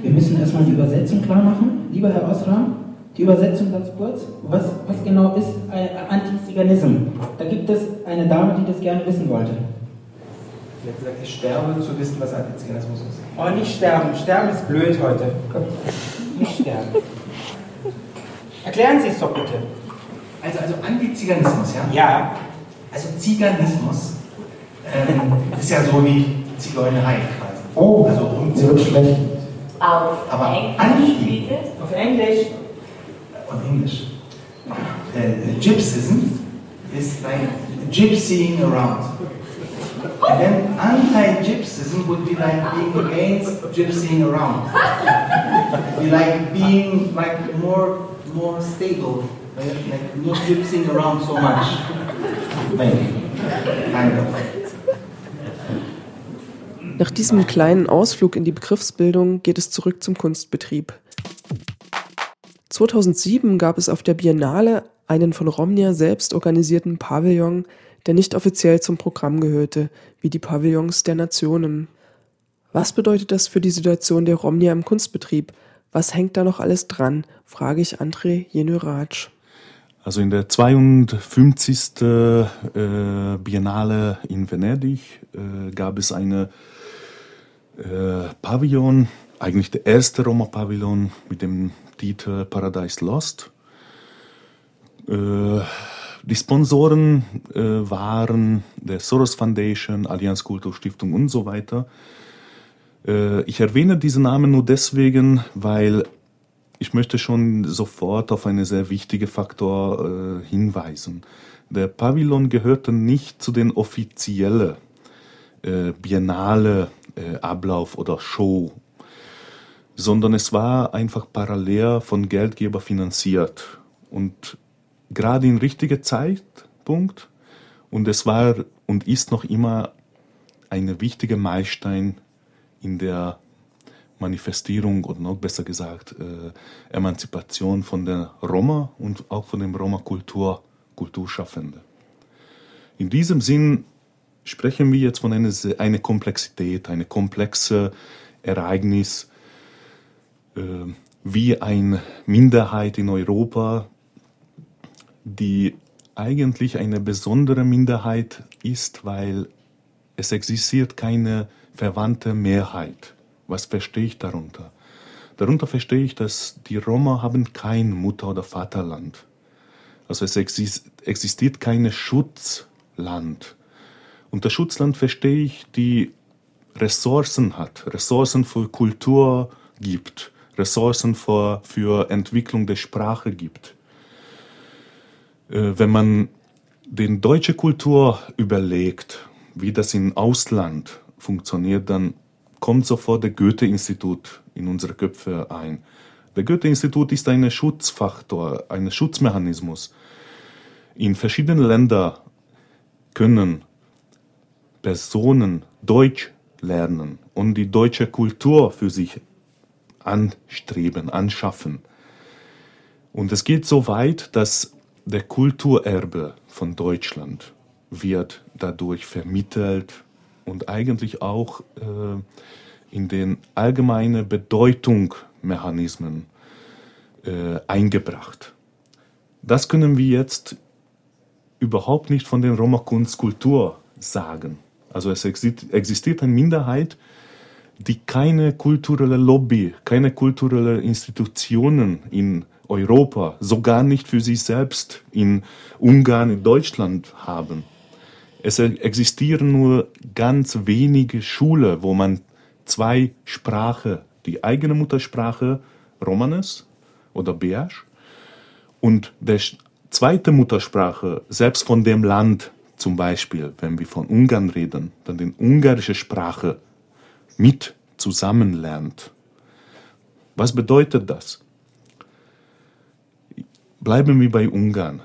wir müssen erstmal die Übersetzung klar machen. Lieber Herr Osram, die Übersetzung ganz kurz. Was, was genau ist äh, Antiziganism? Da gibt es eine Dame, die das gerne wissen wollte. Sie hat gesagt, ich sterbe zu wissen, was Antiziganismus ist. Oh, nicht sterben. Sterben ist blöd heute. Komm, nicht sterben. Erklären Sie es doch bitte. Also, also Antiziganismus, ja? Ja. Also Ziganismus ähm, ist ja so wie Zigeunerei quasi. Oh, also um wird schlecht. Auf Aber Englisch, bitte? Auf Englisch. On English. Uh, gypsism is like gypsying around. And then anti-gypsism would be like being against gypsying around. be like being like more more stable, like, like not gypsying around so much. Maybe. Nach diesem kleinen Ausflug in die Begriffsbildung geht es zurück zum Kunstbetrieb. 2007 gab es auf der Biennale einen von Romnia selbst organisierten Pavillon, der nicht offiziell zum Programm gehörte, wie die Pavillons der Nationen. Was bedeutet das für die Situation der Romnia im Kunstbetrieb? Was hängt da noch alles dran? frage ich André Jenöratsch. Also in der 52. Äh, Biennale in Venedig äh, gab es eine äh, Pavillon, eigentlich der erste Roma-Pavillon mit dem Titel Paradise Lost. Äh, die Sponsoren äh, waren der Soros Foundation, Allianz Kulturstiftung und so weiter. Äh, ich erwähne diese Namen nur deswegen, weil ich möchte schon sofort auf einen sehr wichtigen Faktor äh, hinweisen. Der Pavillon gehörte nicht zu den offiziellen Biennale Ablauf oder Show, sondern es war einfach parallel von Geldgeber finanziert und gerade im richtigen Zeitpunkt und es war und ist noch immer ein wichtiger Meilenstein in der Manifestierung oder noch besser gesagt äh, Emanzipation von der Roma und auch von dem Roma-Kultur, Kulturschaffende. In diesem Sinn sprechen wir jetzt von einer, einer Komplexität, eine komplexe Ereignis, wie eine Minderheit in Europa, die eigentlich eine besondere Minderheit ist, weil es existiert keine verwandte Mehrheit. Was verstehe ich darunter? Darunter verstehe ich, dass die Roma haben kein Mutter- oder Vaterland. Also es existiert kein Schutzland. Unter Schutzland verstehe ich, die Ressourcen hat, Ressourcen für Kultur gibt, Ressourcen für, für Entwicklung der Sprache gibt. Äh, wenn man den deutsche Kultur überlegt, wie das im Ausland funktioniert, dann kommt sofort der Goethe-Institut in unsere Köpfe ein. Der Goethe-Institut ist ein Schutzfaktor, ein Schutzmechanismus. In verschiedenen Ländern können Personen Deutsch lernen und die deutsche Kultur für sich anstreben, anschaffen. Und es geht so weit, dass der Kulturerbe von Deutschland wird dadurch vermittelt und eigentlich auch äh, in den allgemeinen Bedeutungsmechanismen äh, eingebracht. Das können wir jetzt überhaupt nicht von den Roma Kunstkultur sagen. Also es existiert eine Minderheit, die keine kulturelle Lobby, keine kulturelle Institutionen in Europa, sogar nicht für sich selbst in Ungarn, in Deutschland haben. Es existieren nur ganz wenige Schulen, wo man zwei Sprachen, die eigene Muttersprache Romanes oder Beasch und der zweite Muttersprache, selbst von dem Land zum Beispiel, wenn wir von Ungarn reden, dann die ungarische Sprache mit zusammenlernt. Was bedeutet das? Bleiben wir bei Ungarn.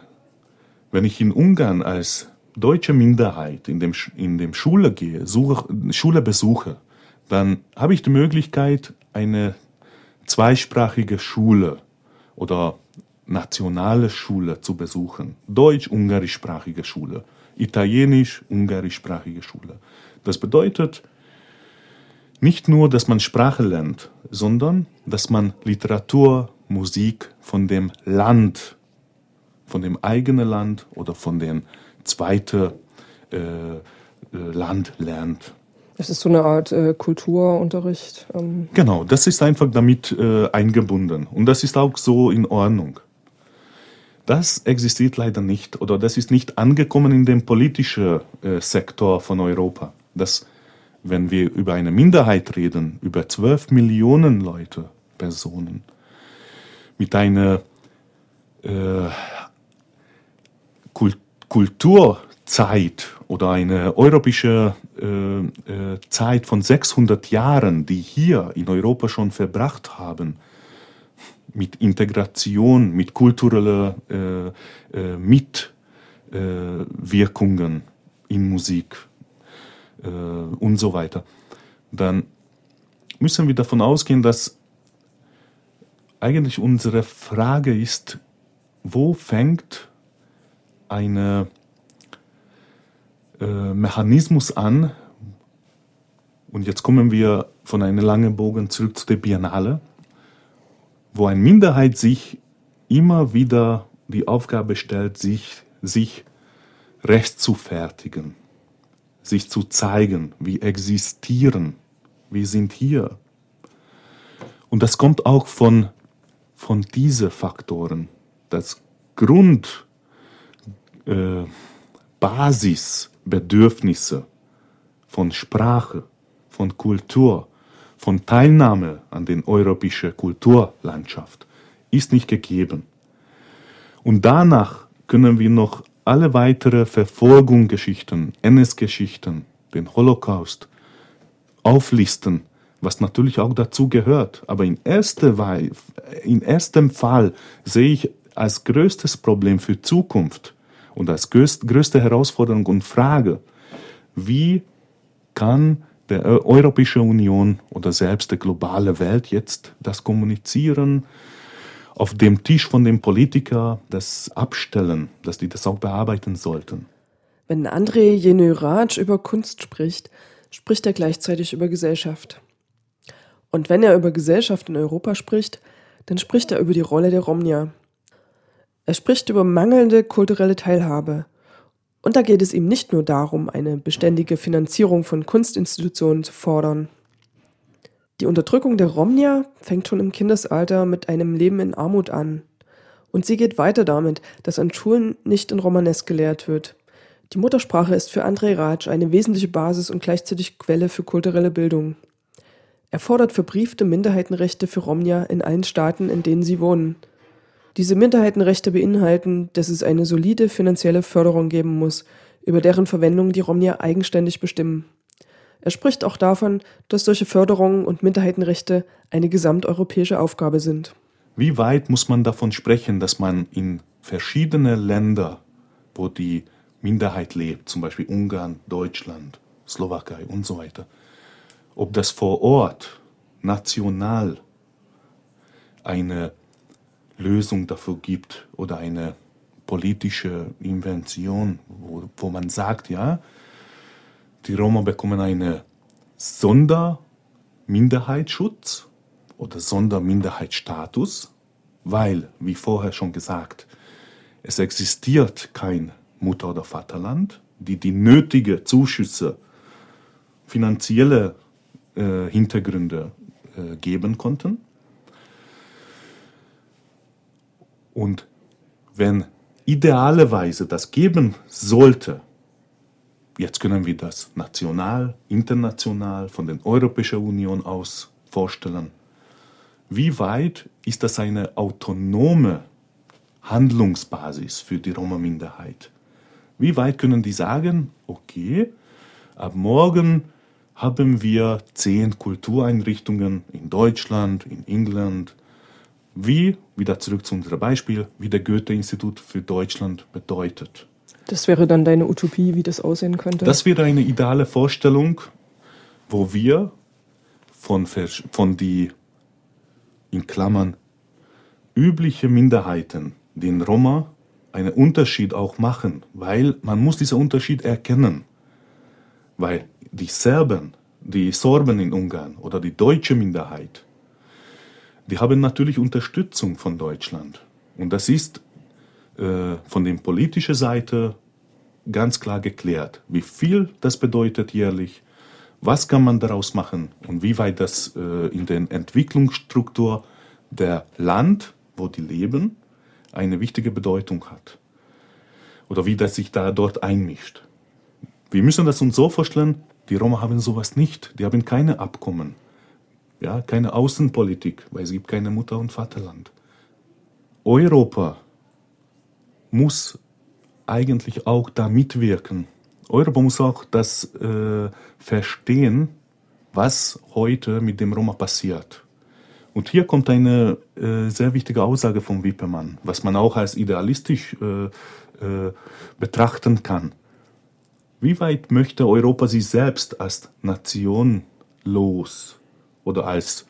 Wenn ich in Ungarn als deutsche Minderheit in dem, in dem Schule gehe, suche, Schule besuche, dann habe ich die Möglichkeit, eine zweisprachige Schule oder nationale Schule zu besuchen. Deutsch-ungarischsprachige Schule, italienisch-ungarischsprachige Schule. Das bedeutet nicht nur, dass man Sprache lernt, sondern dass man Literatur, Musik von dem Land, von dem eigenen Land oder von dem zweiten äh, äh, Land lernt. Es ist so eine Art äh, Kulturunterricht. Ähm. Genau, das ist einfach damit äh, eingebunden. Und das ist auch so in Ordnung. Das existiert leider nicht oder das ist nicht angekommen in dem politischen äh, Sektor von Europa. Das, wenn wir über eine Minderheit reden, über 12 Millionen Leute, Personen, mit einer äh, Kult Kulturzeit oder eine europäische äh, äh, Zeit von 600 Jahren, die hier in Europa schon verbracht haben, mit Integration, mit kultureller äh, äh, Mitwirkungen in Musik äh, und so weiter, dann müssen wir davon ausgehen, dass eigentlich unsere Frage ist, wo fängt ein äh, Mechanismus an, und jetzt kommen wir von einem langen Bogen zurück zu der Biennale, wo eine Minderheit sich immer wieder die Aufgabe stellt, sich, sich recht zu fertigen, sich zu zeigen, wir existieren, wir sind hier. Und das kommt auch von, von diesen Faktoren. Das Grund, äh, von Sprache, von Kultur, von Teilnahme an den europäischen Kulturlandschaft ist nicht gegeben. Und danach können wir noch alle weitere Verfolgungsgeschichten, NS-Geschichten, den Holocaust auflisten, was natürlich auch dazu gehört. Aber in, erster in erstem Fall sehe ich als größtes Problem für Zukunft und als größte Herausforderung und Frage, wie kann der Europäischen Union oder selbst der globale Welt jetzt das Kommunizieren auf dem Tisch von den Politikern, das Abstellen, dass die das auch bearbeiten sollten. Wenn André Jenöratsch über Kunst spricht, spricht er gleichzeitig über Gesellschaft. Und wenn er über Gesellschaft in Europa spricht, dann spricht er über die Rolle der Romnia. Er spricht über mangelnde kulturelle Teilhabe, und da geht es ihm nicht nur darum, eine beständige Finanzierung von Kunstinstitutionen zu fordern. Die Unterdrückung der Romnia fängt schon im Kindesalter mit einem Leben in Armut an. Und sie geht weiter damit, dass an Schulen nicht in Romanes gelehrt wird. Die Muttersprache ist für Andrei Ratsch eine wesentliche Basis und gleichzeitig Quelle für kulturelle Bildung. Er fordert verbriefte Minderheitenrechte für Romnia in allen Staaten, in denen sie wohnen – diese Minderheitenrechte beinhalten, dass es eine solide finanzielle Förderung geben muss, über deren Verwendung die Romnier eigenständig bestimmen. Er spricht auch davon, dass solche Förderungen und Minderheitenrechte eine gesamteuropäische Aufgabe sind. Wie weit muss man davon sprechen, dass man in verschiedene Länder, wo die Minderheit lebt, zum Beispiel Ungarn, Deutschland, Slowakei und so weiter, ob das vor Ort national eine Lösung dafür gibt oder eine politische Invention, wo, wo man sagt, ja, die Roma bekommen einen Sonderminderheitsschutz oder Sonderminderheitsstatus, weil, wie vorher schon gesagt, es existiert kein Mutter- oder Vaterland, die die nötige Zuschüsse, finanzielle äh, Hintergründe äh, geben konnten. Und wenn idealerweise das geben sollte, jetzt können wir das national, international, von der Europäischen Union aus vorstellen, wie weit ist das eine autonome Handlungsbasis für die Roma-Minderheit? Wie weit können die sagen, okay, ab morgen haben wir zehn Kultureinrichtungen in Deutschland, in England, wie, wieder zurück zu unserem Beispiel, wie der Goethe-Institut für Deutschland bedeutet. Das wäre dann deine Utopie, wie das aussehen könnte? Das wäre eine ideale Vorstellung, wo wir von, von die, in Klammern, übliche Minderheiten, den Roma, einen Unterschied auch machen, weil man muss diesen Unterschied erkennen. Weil die Serben, die Sorben in Ungarn oder die deutsche Minderheit, die haben natürlich Unterstützung von Deutschland. Und das ist äh, von der politischen Seite ganz klar geklärt, wie viel das bedeutet jährlich, was kann man daraus machen und wie weit das äh, in der Entwicklungsstruktur der Land, wo die leben, eine wichtige Bedeutung hat. Oder wie das sich da dort einmischt. Wir müssen das uns so vorstellen, die Roma haben sowas nicht. Die haben keine Abkommen. Ja, keine Außenpolitik, weil es gibt keine Mutter- und Vaterland. Europa muss eigentlich auch da mitwirken. Europa muss auch das äh, verstehen, was heute mit dem Roma passiert. Und hier kommt eine äh, sehr wichtige Aussage von Wippermann, was man auch als idealistisch äh, äh, betrachten kann. Wie weit möchte Europa sich selbst als Nation los oder als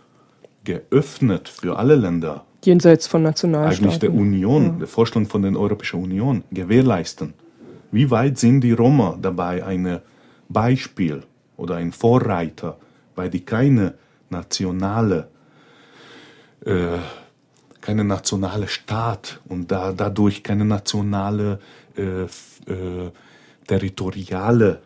geöffnet für alle Länder jenseits von Nationalstaaten eigentlich der Union, ja. der Vorstellung von der Europäischen Union gewährleisten? Wie weit sind die Roma dabei ein Beispiel oder ein Vorreiter, weil die keine nationale äh, keine nationale Staat und da, dadurch keine nationale äh, äh, territoriale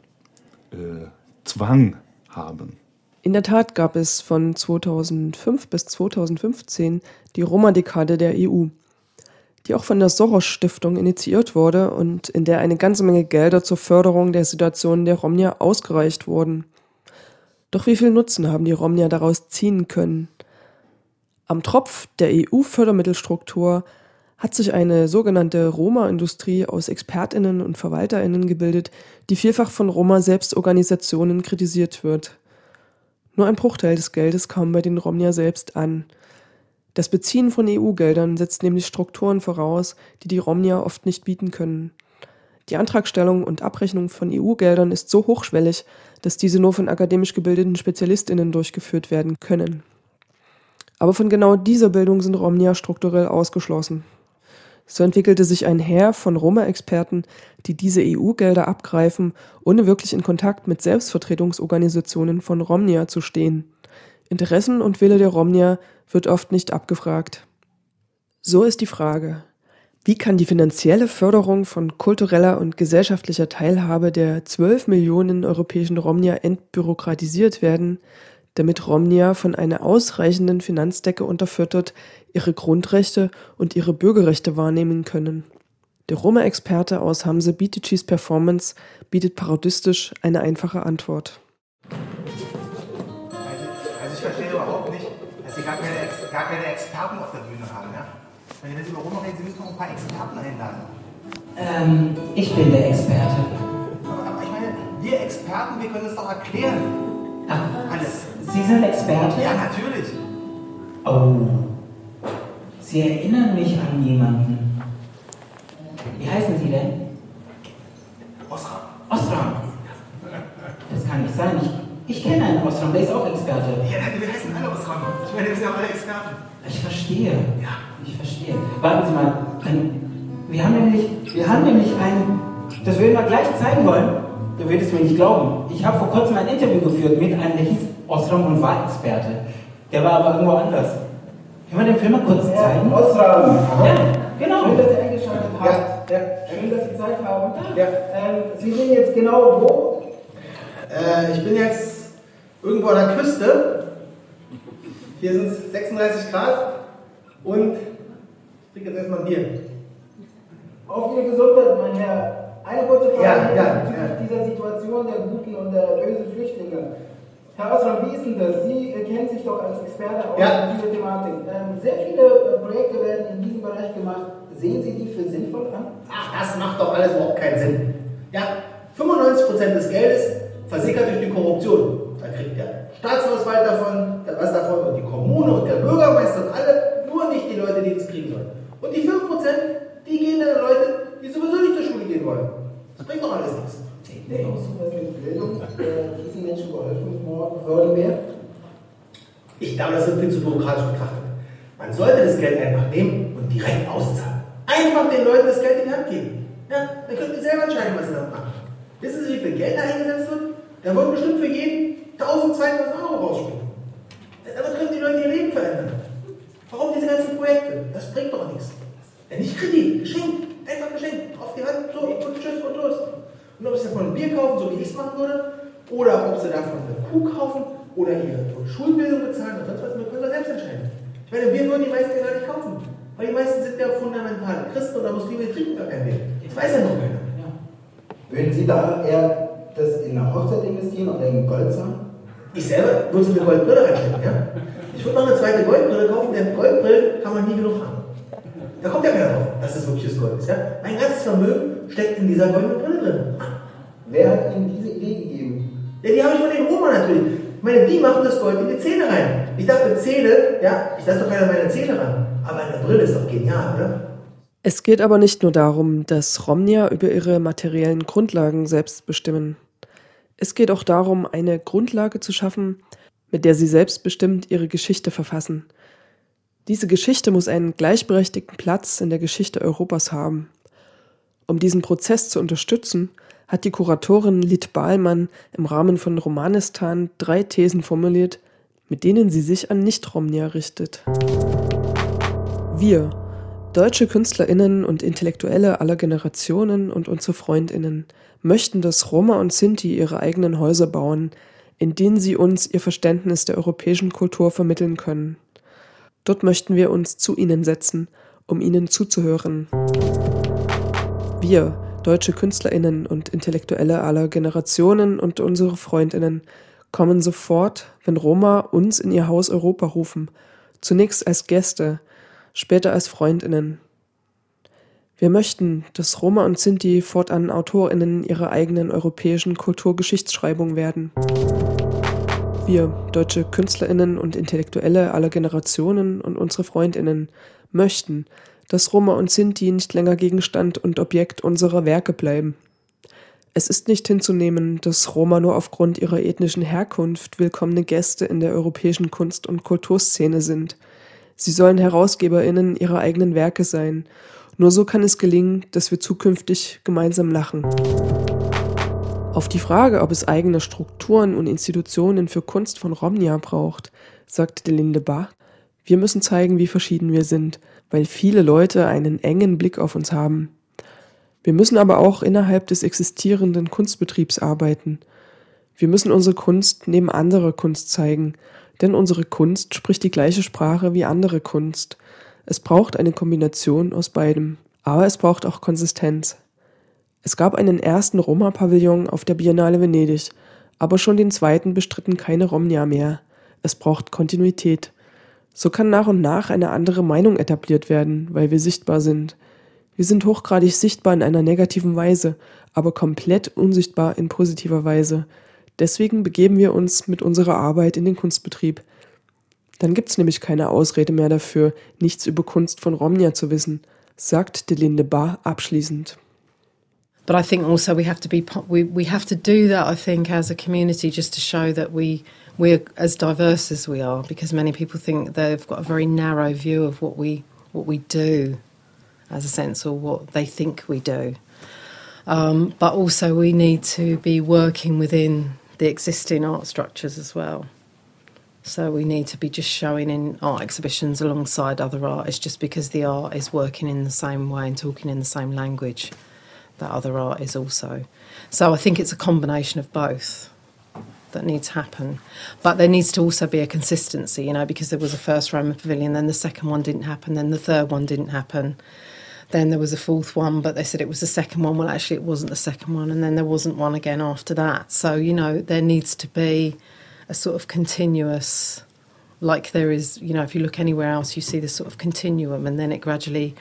äh, Zwang haben. In der Tat gab es von 2005 bis 2015 die Roma-Dekade der EU, die auch von der Soros-Stiftung initiiert wurde und in der eine ganze Menge Gelder zur Förderung der Situation der Romnia ausgereicht wurden. Doch wie viel Nutzen haben die Romnia daraus ziehen können? Am Tropf der EU-Fördermittelstruktur hat sich eine sogenannte Roma-Industrie aus Expertinnen und Verwalterinnen gebildet, die vielfach von Roma-Selbstorganisationen kritisiert wird. Nur ein Bruchteil des Geldes kam bei den Romnia selbst an. Das Beziehen von EU-Geldern setzt nämlich Strukturen voraus, die die Romnia oft nicht bieten können. Die Antragstellung und Abrechnung von EU-Geldern ist so hochschwellig, dass diese nur von akademisch gebildeten Spezialistinnen durchgeführt werden können. Aber von genau dieser Bildung sind Romnia strukturell ausgeschlossen. So entwickelte sich ein Heer von Roma-Experten, die diese EU-Gelder abgreifen, ohne wirklich in Kontakt mit Selbstvertretungsorganisationen von Romnia zu stehen. Interessen und Wille der Romnia wird oft nicht abgefragt. So ist die Frage, wie kann die finanzielle Förderung von kultureller und gesellschaftlicher Teilhabe der 12 Millionen europäischen Romnia entbürokratisiert werden, damit Romnia von einer ausreichenden Finanzdecke unterfüttert ihre Grundrechte und ihre Bürgerrechte wahrnehmen können. Der Roma-Experte aus Hamse Biticis Performance bietet parodistisch eine einfache Antwort. Also, also ich verstehe überhaupt nicht, dass Sie gar keine, gar keine Experten auf der Bühne haben. Ja? Wenn Sie jetzt über Roma reden, Sie müssen noch ein paar Experten einladen. Ähm, ich bin der Experte. Aber ich meine, wir Experten, wir können es doch erklären. Ach, Alles. Sie sind Experte? Ja, natürlich. Oh. Sie erinnern mich an jemanden. Wie heißen Sie denn? Osram. Osram. Das kann nicht sein. Ich, ich kenne einen Osram, der ist auch Experte. Ja, wir heißen alle Osram. Ich meine, wir sind ja alle Experten. Ich verstehe. Ja. Ich verstehe. Warten Sie mal. Wir haben nämlich, wir haben nämlich ein, das würden wir gleich zeigen wollen. Du würdest mir nicht glauben. Ich habe vor kurzem ein Interview geführt mit einem, der hieß Osram und war Experte. Der war aber irgendwo anders. Können wir den Film mal kurz zeigen? Osram. Ja, genau. Schön, dass ihr eingeschaltet habt. Ja. Schön, dass Sie Zeit haben. Ja. Ähm, Sie sind jetzt genau wo? Äh, ich bin jetzt irgendwo an der Küste. Hier sind es 36 Grad und ich trinke jetzt erstmal ein Bier. Auf Ihre Gesundheit, mein Herr. Eine kurze Frage Ja, ja, ja. dieser Situation der guten und der bösen Flüchtlinge. Herr Osram, wie ist denn das? Sie äh, kennen sich doch als Experte aus Ja. dieser Thematik. Ähm, sehr viele äh, Projekte werden in diesem Bereich gemacht. Sehen Sie die für sinnvoll an? Ach, das macht doch alles überhaupt keinen Sinn. Ja, 95% des Geldes versickert durch die Korruption. Da kriegt der Staatsauswalt davon, was davon und die Kommune und der Bürgermeister und alle, nur nicht die Leute, die es kriegen sollen. Und die 5%, die gehen an Leute, die sowieso nicht zur Schule gehen wollen. Das bringt doch alles nichts. Denkst du, dass mit Bildung äh, diesen Menschen geholfen worden wäre? Ich glaube, das wird viel zu bürokratisch betrachtet. Man sollte das Geld einfach nehmen und direkt auszahlen. Einfach den Leuten das Geld in die Hand geben. Ja, dann was sie damit machen. Wissen Sie, wie viel Geld da eingesetzt wird? Da wird bestimmt für jeden 1000, 2000 Euro rausspringen. Damit können die Leute ihr Leben verändern. Warum diese ganzen Projekte? Das bringt doch nichts. Ja, nicht Kredit, Geschenk. Einfach Geschenk. Auf die Hand, so, und tschüss und los. Und ob sie davon ein Bier kaufen, so wie ich es machen würde, oder ob sie davon eine Kuh kaufen, oder ihre Schulbildung bezahlen, oder sonst was, wir können wir selbst entscheiden. Ich meine, wir würden die meisten gar nicht kaufen. Weil die meisten sind ja fundamental Christen oder Muslime, die trinken gar kein Bier. Das weiß ja noch keiner. Würden Sie da eher das in eine Hochzeit investieren oder in Gold zahlen? Ich selber würde eine Goldbrille reinstecken, ja? Ich würde noch eine zweite Goldbrille kaufen, denn Goldbrille kann man nie genug haben. Da kommt ja keiner drauf, dass das wirkliches Gold ist, ja? Mein ganzes Vermögen steckt in dieser goldenen Brille drin. Wer hat Ihnen diese Idee gegeben? Ja, die habe ich von den Roma natürlich. Ich meine, die machen das Gold in die Zähne rein. Ich dachte, Zähne, ja, ich lasse doch keiner meine Zähne ran. Aber eine Brille ist doch genial, oder? Es geht aber nicht nur darum, dass Romnia über ihre materiellen Grundlagen selbst bestimmen. Es geht auch darum, eine Grundlage zu schaffen, mit der sie selbstbestimmt ihre Geschichte verfassen. Diese Geschichte muss einen gleichberechtigten Platz in der Geschichte Europas haben. Um diesen Prozess zu unterstützen, hat die Kuratorin Lit Bahlmann im Rahmen von Romanistan drei Thesen formuliert, mit denen sie sich an Nicht-Romnia richtet. Wir, deutsche KünstlerInnen und Intellektuelle aller Generationen und unsere FreundInnen, möchten, dass Roma und Sinti ihre eigenen Häuser bauen, in denen sie uns ihr Verständnis der europäischen Kultur vermitteln können. Dort möchten wir uns zu ihnen setzen, um ihnen zuzuhören. Wir, deutsche KünstlerInnen und Intellektuelle aller Generationen und unsere FreundInnen, kommen sofort, wenn Roma uns in ihr Haus Europa rufen, zunächst als Gäste, später als FreundInnen. Wir möchten, dass Roma und Sinti fortan AutorInnen ihrer eigenen europäischen Kulturgeschichtsschreibung werden. Wir, deutsche KünstlerInnen und Intellektuelle aller Generationen und unsere FreundInnen, möchten, dass Roma und Sinti nicht länger Gegenstand und Objekt unserer Werke bleiben. Es ist nicht hinzunehmen, dass Roma nur aufgrund ihrer ethnischen Herkunft willkommene Gäste in der europäischen Kunst- und Kulturszene sind. Sie sollen HerausgeberInnen ihrer eigenen Werke sein. Nur so kann es gelingen, dass wir zukünftig gemeinsam lachen. Auf die Frage, ob es eigene Strukturen und Institutionen für Kunst von Romnia braucht, sagte Delinde Bach, wir müssen zeigen, wie verschieden wir sind, weil viele Leute einen engen Blick auf uns haben. Wir müssen aber auch innerhalb des existierenden Kunstbetriebs arbeiten. Wir müssen unsere Kunst neben anderer Kunst zeigen, denn unsere Kunst spricht die gleiche Sprache wie andere Kunst. Es braucht eine Kombination aus beidem. Aber es braucht auch Konsistenz. Es gab einen ersten Roma-Pavillon auf der Biennale Venedig, aber schon den zweiten bestritten keine Romnia mehr. Es braucht Kontinuität. So kann nach und nach eine andere Meinung etabliert werden, weil wir sichtbar sind. Wir sind hochgradig sichtbar in einer negativen Weise, aber komplett unsichtbar in positiver Weise. Deswegen begeben wir uns mit unserer Arbeit in den Kunstbetrieb. Dann gibt's nämlich keine Ausrede mehr dafür, nichts über Kunst von Romnia zu wissen, sagt Delinde Bar abschließend. But I think also we have to be we we have to do that. I think as a community, just to show that we we're as diverse as we are, because many people think they've got a very narrow view of what we what we do, as a sense, or what they think we do. Um, but also, we need to be working within the existing art structures as well. So we need to be just showing in art exhibitions alongside other artists just because the art is working in the same way and talking in the same language that other art is also. So I think it's a combination of both that needs to happen. But there needs to also be a consistency, you know, because there was a first Roma Pavilion, then the second one didn't happen, then the third one didn't happen. Then there was a fourth one, but they said it was the second one. Well, actually, it wasn't the second one, and then there wasn't one again after that. So, you know, there needs to be a sort of continuous, like there is, you know, if you look anywhere else, you see this sort of continuum, and then it gradually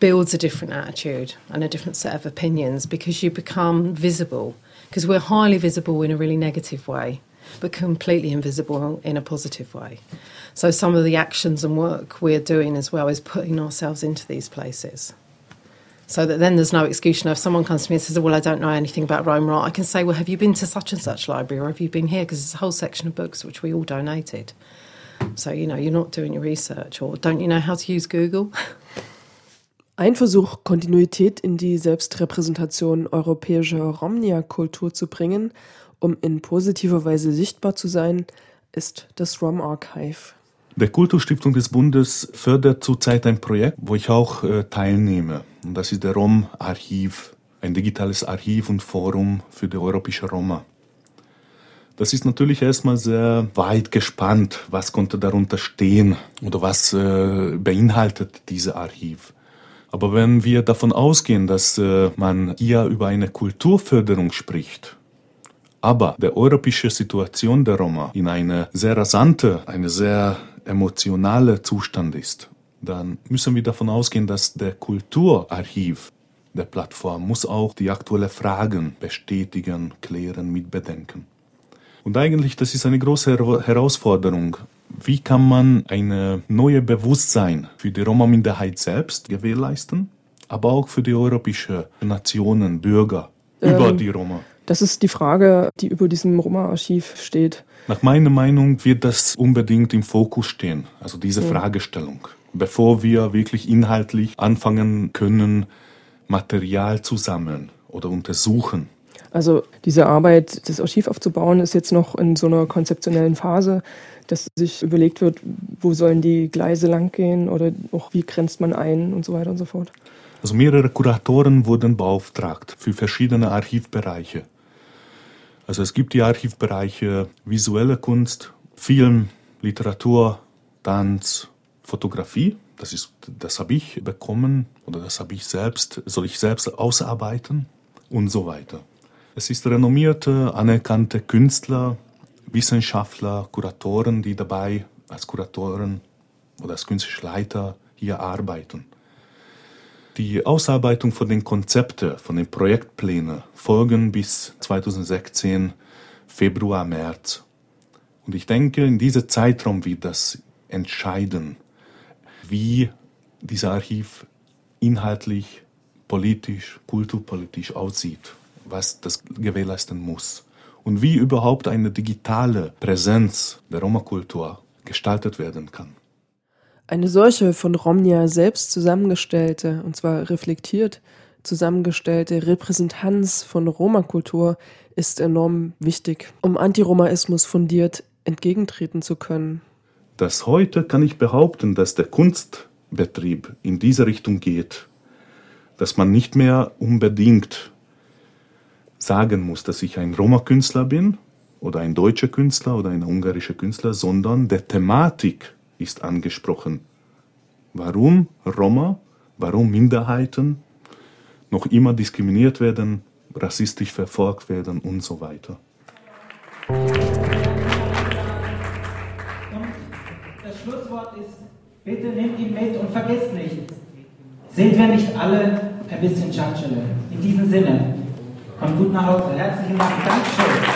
builds a different attitude and a different set of opinions because you become visible. Because we're highly visible in a really negative way, but completely invisible in a positive way. So some of the actions and work we're doing as well is putting ourselves into these places. So that then there's no excuse. Now, if someone comes to me and says, "Well, I don't know anything about art," I can say, "Well, have you been to such and such library, or have you been here?" Because there's a whole section of books which we all donated. So you know, you're not doing your research, or don't you know how to use Google? Ein Versuch, Kontinuität in die Selbstrepräsentation europäischer Romnia-Kultur zu bringen, um in positiver Weise sichtbar zu sein, ist das Rom Archive. Der Kulturstiftung des Bundes fördert zurzeit ein Projekt, wo ich auch äh, teilnehme. Und das ist der Rom-Archiv, ein digitales Archiv und Forum für die europäische Roma. Das ist natürlich erstmal sehr weit gespannt, was konnte darunter stehen oder was äh, beinhaltet dieses Archiv. Aber wenn wir davon ausgehen, dass äh, man hier über eine Kulturförderung spricht, aber der europäische Situation der Roma in eine sehr rasante, eine sehr emotionale Zustand ist, dann müssen wir davon ausgehen, dass der Kulturarchiv der Plattform muss auch die aktuellen Fragen bestätigen, klären, mitbedenken. Und eigentlich, das ist eine große Herausforderung. Wie kann man ein neues Bewusstsein für die Roma-Minderheit selbst gewährleisten, aber auch für die europäischen Nationen, Bürger ähm, über die Roma? Das ist die Frage, die über diesem Roma-Archiv steht. Nach meiner Meinung wird das unbedingt im Fokus stehen, also diese ja. Fragestellung, bevor wir wirklich inhaltlich anfangen können, Material zu sammeln oder untersuchen. Also diese Arbeit, das Archiv aufzubauen, ist jetzt noch in so einer konzeptionellen Phase, dass sich überlegt wird, wo sollen die Gleise langgehen oder auch wie grenzt man ein und so weiter und so fort. Also mehrere Kuratoren wurden beauftragt für verschiedene Archivbereiche. Also es gibt die Archivbereiche visuelle Kunst, Film, Literatur, Tanz, Fotografie. Das das habe ich bekommen oder das habe ich selbst, soll ich selbst ausarbeiten und so weiter. Es ist renommierte, anerkannte Künstler, Wissenschaftler, Kuratoren, die dabei als Kuratoren oder als künstlerische Leiter hier arbeiten. Die Ausarbeitung von den Konzepten, von den Projektplänen folgen bis 2016 Februar, März. Und ich denke, in diesem Zeitraum wird das entscheiden, wie dieser Archiv inhaltlich, politisch, kulturpolitisch aussieht, was das gewährleisten muss und wie überhaupt eine digitale Präsenz der Roma-Kultur gestaltet werden kann. Eine solche von Romnia selbst zusammengestellte, und zwar reflektiert zusammengestellte Repräsentanz von Roma-Kultur ist enorm wichtig, um Antiromaismus fundiert entgegentreten zu können. Das heute kann ich behaupten, dass der Kunstbetrieb in diese Richtung geht, dass man nicht mehr unbedingt sagen muss, dass ich ein Roma-Künstler bin oder ein deutscher Künstler oder ein ungarischer Künstler, sondern der Thematik ist angesprochen. Warum Roma, warum Minderheiten noch immer diskriminiert werden, rassistisch verfolgt werden und so weiter. Und das Schlusswort ist, bitte nehmt ihn mit und vergesst nicht, sind wir nicht alle ein bisschen Tschatschele? In diesem Sinne, kommt gut nach Hause. Herzlichen Dank, Dankeschön.